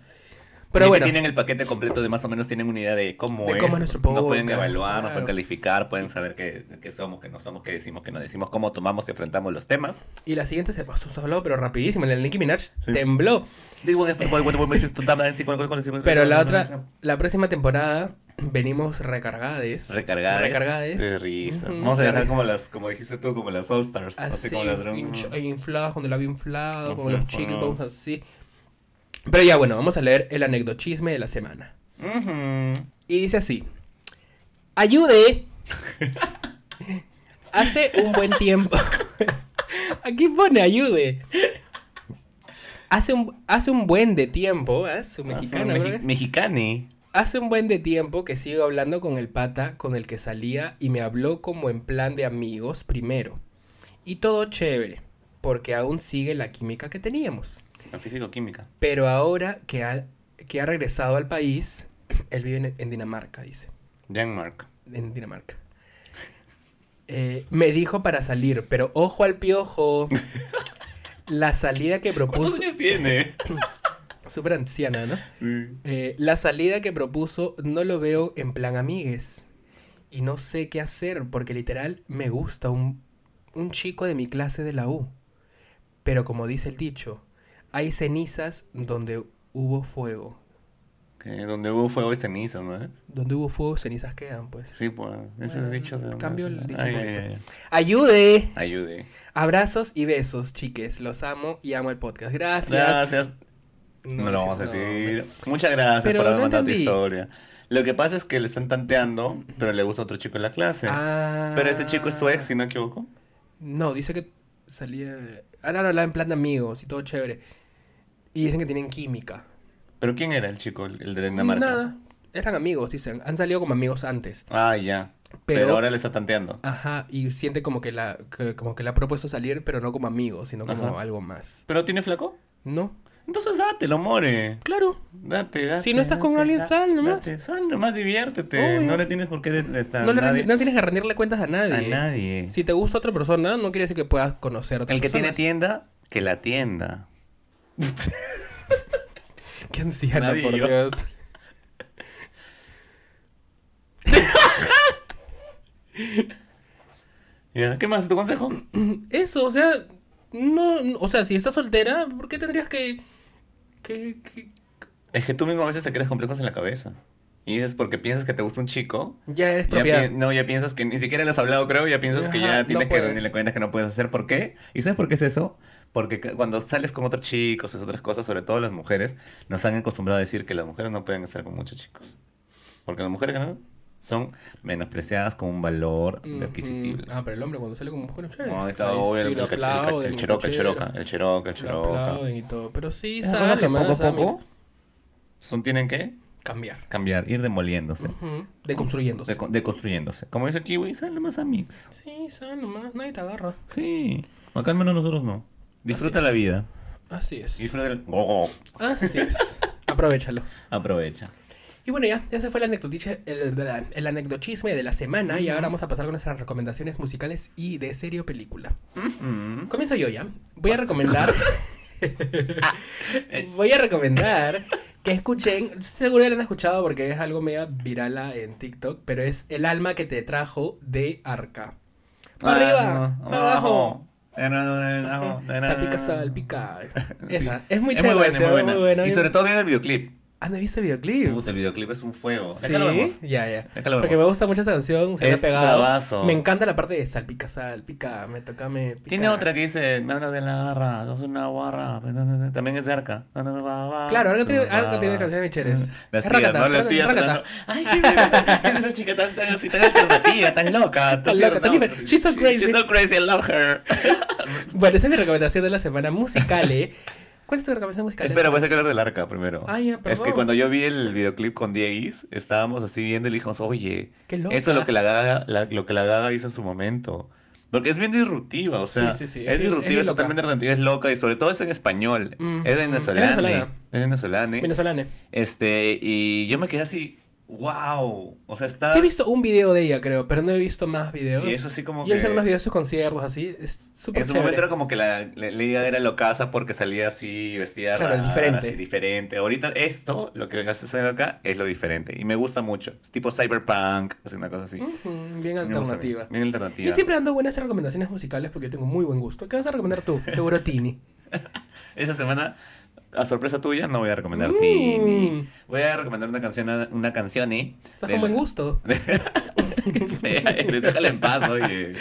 Pero bueno, tienen el paquete completo de más o menos tienen una idea de cómo, De es. cómo es nuestro Nos pueden podcast, evaluar, nos claro. pueden calificar, pueden saber qué, qué somos, qué no somos, qué decimos, qué no decimos, cómo tomamos y enfrentamos los temas. y la siguiente se pasó, se habló, pero rapidísimo. El Nicki Minaj Sí. tembló. Pero la otra, la próxima temporada venimos recargades. Recargadas. Recargades. De risa. Vamos a dejar como las, como dijiste tú, como las All Stars. Así, Así, como las infladas, con el labio inflado, Ujú, los chicken ujú. bones así. Pero ya, bueno, vamos a leer el anecdochisme de la semana. Y dice así. Ayude. Hace un buen tiempo. Aquí pone ayude. Hace un, hace un buen de tiempo, ¿eh? Su mexicana, Mexi- ¿no? Mexicani. Hace un buen de tiempo que sigo hablando con el pata con el que salía y me habló como en plan de amigos primero. Y todo chévere, porque aún sigue la química que teníamos. La físico-química. Pero ahora que ha, que ha regresado al país, él vive en, en Dinamarca, dice. Mark. En Dinamarca. Eh, me dijo para salir, pero ojo al piojo. La salida que ¿Cuántos propuso... años tiene? Súper anciana, ¿no? Sí. Eh, la salida que propuso no lo veo en plan amigues. Y no sé qué hacer porque literal me gusta un, un chico de mi clase de la U. Pero como dice el dicho, hay cenizas donde hubo fuego. Donde hubo fuego y ceniza, ¿no? Donde hubo fuego, cenizas quedan, pues. Sí, pues. Bueno, es dicho de cambio el dicho Ay, ay, ay, ¡Ayude! ay. Ayude. Abrazos y besos, chiques. Los amo y amo el podcast. Gracias. Gracias. No, lo vamos a no, decir. Muchas gracias Pero por haber no mandado tu historia. Lo que pasa es que le están tanteando, pero le gusta otro chico en la clase. Ah. Pero ese chico es su ex, si no me equivoco. No, dice que salía. Ah, no, no, la en plan de amigos y todo chévere. Y dicen que tienen química. ¿Pero quién era el chico, el el de Dinamarca? Nada. Eran amigos, dicen. Han salido como amigos antes. Ah, ya. Pero, Pero- ahora le está tanteando. Ajá, y siente como que la que- como que le ha propuesto salir, pero no como amigos, sino como Ajá. algo más. ¿Pero tiene flaco? ¿No? Entonces dátelo, more. Claro. Date, date. Si no estás con alguien, sal nomás. Date, sal nomás, diviértete. Obvio. No le tienes por qué estar No, nadie- no tienes que rendirle cuentas a a nadie. nadie. Si te gusta otra persona, no quiere decir que puedas conocer a otras El que tiene tienda, que la tienda. Qué anciana, Nadie por yo. Dios. ¿Qué más? ¿Tu consejo? Eso, o sea, no- o sea, si estás soltera, ¿por qué tendrías que, que, que- Es que tú mismo a veces te creas complejos en la cabeza. Y dices porque piensas que te gusta un chico. ya eres Ya propiedad? pi- no, ya piensas que ni siquiera le has hablado, creo. Ya piensas que ya no tienes que puedes. rendirle cuentas que no puedes hacer. ¿Por qué? ¿Y sabes por qué es eso? Porque cuando sales con otros chicos, es otras cosas, sobre todo las mujeres, nos han acostumbrado a decir que las mujeres no pueden estar con muchos chicos. Porque las mujeres ¿no? Son menospreciadas con un valor adquisitible. Ah, pero el hombre cuando sale con mujer, chévere. No, está obvio, el, el, el, el cheroca, el cheroca, el cheroca, el cheroca. y todo. Pero sí, sale que poco a poco son, tienen que Cambiar. cambiar, ir demoliéndose, Ujú. Deconstruyéndose. deco- deconstruyéndose. Como dice Kiwi, salen más amigos. Sí, sale nomás, nadie te agarra. Sí, acá al menos nosotros no. Disfruta Así la es. vida. Así es. Disfruta el... Oh, Así es. Aprovechalo. aprovecha. Y bueno, ya, ya se fue el, el, el anecdochisme de la semana y ahora vamos a pasar con nuestras recomendaciones musicales y de serie o película. Ujú. Comienzo yo ya. Voy a recomendar. Voy a recomendar que escuchen. Seguro ya lo han escuchado porque es algo medio viral en TikTok. Pero es El alma que te trajo de Arca. Pa' arriba, Ah, pa' abajo. abajo. Salpica, salpica. Sí. Esa. Es muy Es muy chévere. buena, es muy buena. muy buena. Y sobre todo viendo el videoclip. Ah, ¿no viste el videoclip? Puta, el videoclip es un fuego. Sí, ya, ya. Porque me gusta mucho esa canción, se Es pegado. bravazo. Me encanta la parte de salpica, salpica, me toca, me pica. Tiene otra que dice, me habla de la garra, sos una guarra. También es de Arca. Claro, Arca tiene- Arca tiene canciones chéveres. Las tías, ¿no? Las tías hablando, Ay, ¿quién es esa- chica tan, tan así, tan alternativa, tan loca? Tan loca, tan diferente. She's so crazy. She's so crazy, I love her. Bueno, esa es mi recomendación de la semana musical, ¿eh? ¿Cuál es tu recomendación musical? Espera, voy a sacar del arca primero. Ah, ya, Es que cuando yo vi el videoclip con Dieguis, estábamos así viendo y le dijimos, oye, eso es lo que la gaga, la- lo que la gaga hizo en su momento. Porque es bien disruptiva, o sea, Sí, sí, sí, es disruptiva, es totalmente alternativa, es loca y sobre todo es en español. Mm, es venezolana. es venezolana. Es venezolana. Venezolana. Este, y yo me quedé así, wow. O sea, está. Sí he visto un video de ella, creo, pero no he visto más videos. Y es así como Y que. unos videos de sus conciertos, así. Es súper En su chévere. momento era como que la, la Lady Gaga era locaza porque salía así, vestida Claro, rara, diferente. así, diferente. Ahorita esto, lo que hace hacer acá, es lo diferente. Y me gusta mucho. Es tipo cyberpunk, así una cosa así. Bien alternativa. bien, bien alternativa. Yo siempre ando buenas recomendaciones musicales porque yo tengo muy buen gusto. ¿Qué vas a recomendar tú? Seguro Tini. Esa semana a sorpresa tuya, no voy a recomendar Mm. Tini. Voy a recomendar una canción, una canción, ¿eh? Estás de con buen gusto. Eres, déjala en paz, oye.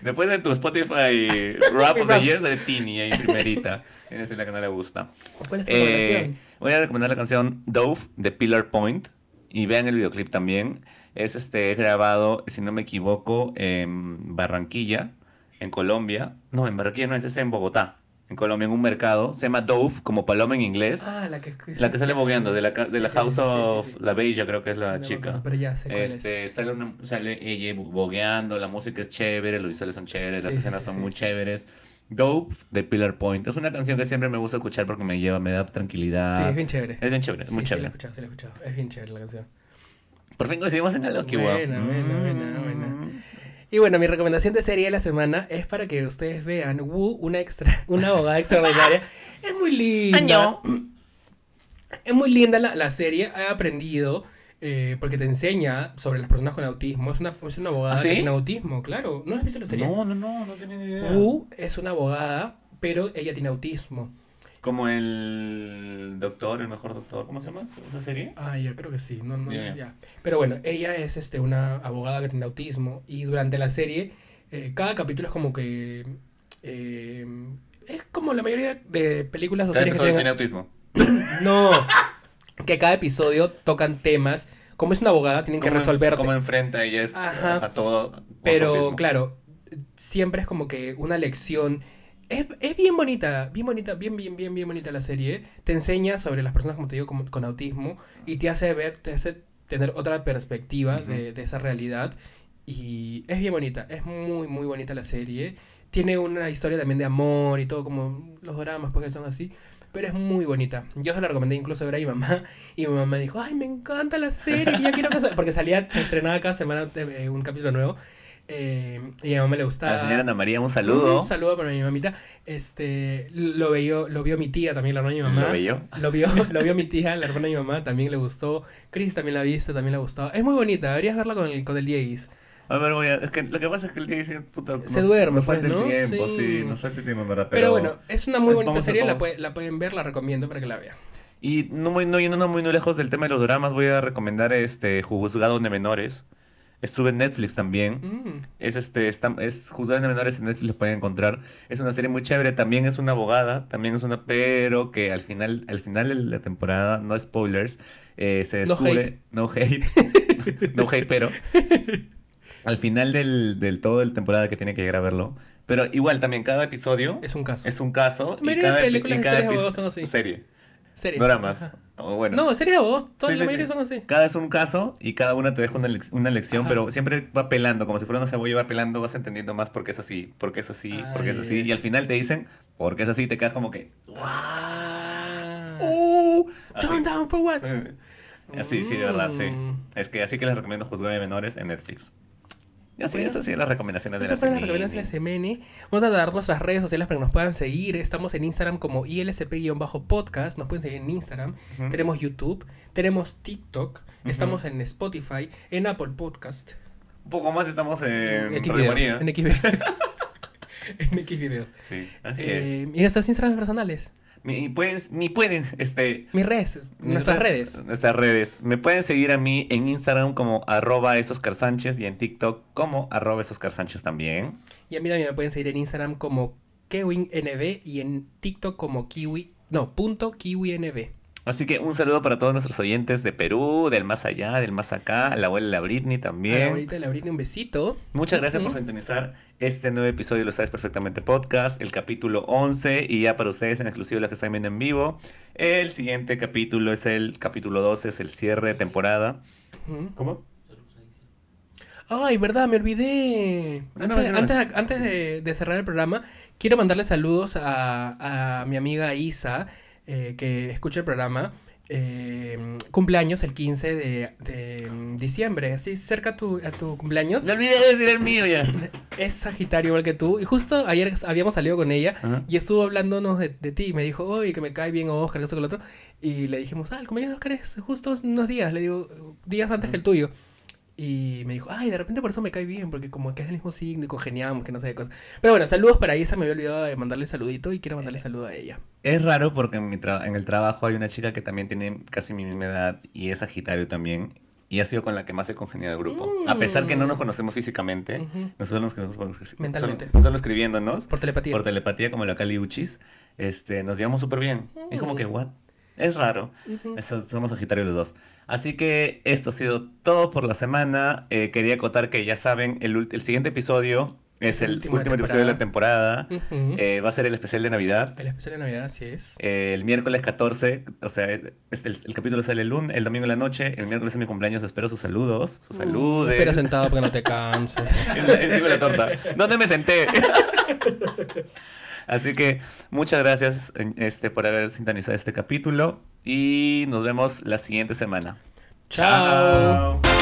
Después de tu Spotify Rap of the Year, sale Tini ahí primerita. Esa es la que no le gusta. ¿Cuál es tu Eh, voy a recomendar la canción Dove de Pillar Point. Y vean el videoclip también. Es este grabado, si no me equivoco, en Barranquilla, en Colombia. No, en Barranquilla no es, es en Bogotá. En Colombia, en un mercado. Se llama Dove, como paloma en inglés. Ah, la que, la que sale bogueando, de la, de la Sí, sí, House sí, sí, sí, of sí. La Bella, creo que es la No chica. acuerdo, pero ya sé cuál es. Este, sale, una- sale ella bogueando, la música es chévere, los visuales son chéveres, las Sí, sí, escenas sí, son sí. muy chéveres. Dope de Pillar Point. Es una canción que siempre me gusta escuchar porque me lleva, me da tranquilidad. Sí, es bien chévere. Es bien chévere, es Sí, muy sí, la he chévere. escuchado, sí, la he escuchado. Es bien chévere la canción. Por fin coincidimos en algo que Buena, buena, buena, buena. Y bueno, mi recomendación de serie de la semana es para que ustedes vean Wu, una extra, una abogada extraordinaria. Es muy linda. Año. Es muy linda la, la serie. He aprendido eh, porque te enseña sobre las personas con autismo. Es una, es una abogada ¿Ah, sí? que tiene autismo, claro. ¿No has visto la serie? No, no, no, no tenía ni idea. Wu es una abogada, pero ella tiene autismo. Como el doctor, el mejor doctor, ¿cómo se llama esa serie? Ah, ya creo que sí. No, no, Ya, ya. Pero bueno, ella es este, una abogada que tiene autismo y durante la serie eh, cada capítulo es como que... eh, es como la mayoría de películas o Cada series que episodio tiene autismo. No, que cada episodio tocan temas. Como es una abogada, tienen que ¿Cómo, resolver... cómo enfrenta ella es Ajá. todo. Pero claro, siempre es como que una lección. Es, es bien bonita, bien bonita, bien, bien, bien, bien bonita la serie. Te enseña sobre las personas, como te digo, con autismo y te hace ver, te hace tener otra perspectiva de, de esa realidad. Y es bien bonita, es muy, muy bonita la serie. Tiene una historia también de amor y todo, como los dramas, porque son así. Pero es muy bonita. Yo se la recomendé incluso ver a mi mamá. Y mi mamá me dijo, ay, me encanta la serie. Ya quiero que sa-". Porque salía, se estrenaba cada semana eh, un capítulo nuevo. Eh, y a mi mamá le A gustaba. la señora Ana María, un saludo. Un saludo para mi mamita. Este, lo vio, lo vio mi tía también, la hermana de mi mamá. ¿Lo veo? Lo vio, lo vio mi tía, la hermana de mi mamá, también le gustó. Chris también la ha visto, también le gustado. Es muy bonita, deberías verla con el, con el Dieguis. A ver, voy a... Es que lo que pasa es que el día dice, puta... Se nos- duerme, nos pues, ¿no? el tiempo, Sí. sí. nos falta el tiempo, verdad. Pero, Pero, bueno, es una muy bonita a- serie, la, vamos- puede- la pueden ver, la recomiendo para que la vean. Y no, muy, no yendo muy, muy lejos del tema de los dramas, voy a recomendar este Juzgado de Menores. Estuve en Netflix también. Mm. Es este, está, es Juzgado de Menores en Netflix lo pueden encontrar. Es una serie muy chévere, también es una abogada, también es una, pero que al final, al final de la temporada, no spoilers, eh, se No descubre, no hate, no hate, pero al final del, del todo la temporada que tiene que llegar a verlo. Pero igual también cada episodio Es un caso. es un caso y de cada, películas y y cada series de epi- abogados son así. serie, Serie. dramas. Ajá. O bueno. No, series de vos, todas Sí, la sí, mayoría sí. son así. Cada es un caso y cada una te deja una, una lección, Ajá. pero siempre va pelando, como si fuera una cebolla, va pelando, vas entendiendo más por qué es así, por qué es así, por qué es Ay. así. Y al final te dicen, por qué es así, te quedas como que... Ah. "Uh". Turn down for what? Así, sí, de verdad, sí. Mm. Es que así que les recomiendo Juzgado de Menores en Netflix. Y así, Bueno. esas sí las recomendaciones de la fueron las semana. recomendaciones de la semana. Vamos a dar nuestras redes sociales para que nos puedan seguir. Estamos en Instagram como ILSP-podcast. Nos pueden seguir en Instagram. Tenemos YouTube. Tenemos TikTok. Estamos en Spotify. En Apple Podcast. Un poco más estamos en X Radio videos. María. En X videos. en X videos. Sí, así Eh, y nuestros Instagram personales. Mi, pueden, mi pueden, este, Mis redes. Nuestras redes. Nuestras redes. Me pueden seguir a mí en Instagram como arroba Sánchez y en TikTok como arroba Sánchez también. Y a mí también me pueden seguir en Instagram como KeWinNB y en TikTok como Kiwi. No, punto KiwiNB. Así que un saludo para todos nuestros oyentes de Perú, del más allá, del más acá, a la abuela de la Britney A la también. abuelita de la Britney, un besito. Muchas gracias por sintonizar este nuevo episodio Lo Sabes Perfectamente Podcast, el capítulo 11, y ya para ustedes en exclusivo los que están viendo en vivo, el siguiente capítulo es el capítulo 12, es el cierre de temporada. ¿Cómo? Ay, verdad, me olvidé. Antes, no, no, antes, no. antes de, de cerrar el programa, quiero mandarle saludos a, a mi amiga Isa, eh, que escucha el programa. Eh, cumpleaños el 15 de, de diciembre, así cerca a tu, a tu cumpleaños. Me olvidé de decir el mío ya. Es Sagitario igual que tú. Y justo ayer habíamos salido con ella y estuvo hablándonos de, de ti. Me dijo, oye, que me cae bien Oscar, que eso que lo otro. Y le dijimos, ah, el cumpleaños de Oscar es justo unos días. Le digo, días antes que el tuyo. Y me dijo, ay, de repente por eso me cae bien, porque como que es del mismo signo y congeniamos, que no sé qué cosas. Pero bueno, saludos para Isa, me había olvidado de mandarle saludito y quiero mandarle saludo a ella. Es raro porque en, mi en el trabajo hay una chica que también tiene casi mi misma edad y es Sagitario también. Y ha sido con la que más he congeniado del grupo. A pesar que no nos conocemos físicamente, Ujú. nosotros nos conocemos por- Mentalmente. Solo, solo escribiéndonos. Por telepatía. Por telepatía, como la Cali Uchis. Este, nos llevamos súper bien. Es como que, ¿what? Es raro. Ujú. Eso- somos Sagitarios los dos. Así que esto ha sido todo por la semana. Eh, quería acotar que ya saben, el, el siguiente episodio es el Último episodio de la temporada. Eh, va a ser el especial de Navidad. El especial de Navidad, así es. Eh, el miércoles 14, o sea, el, el capítulo sale el lunes, el domingo en la noche, el miércoles es mi cumpleaños, espero sus saludos, sus. Mm, Espera sentado para que no te canses. Encima de la torta. ¿Dónde me senté? Así que muchas gracias este, por haber sintonizado este capítulo y nos vemos la siguiente semana. Chao. Chao.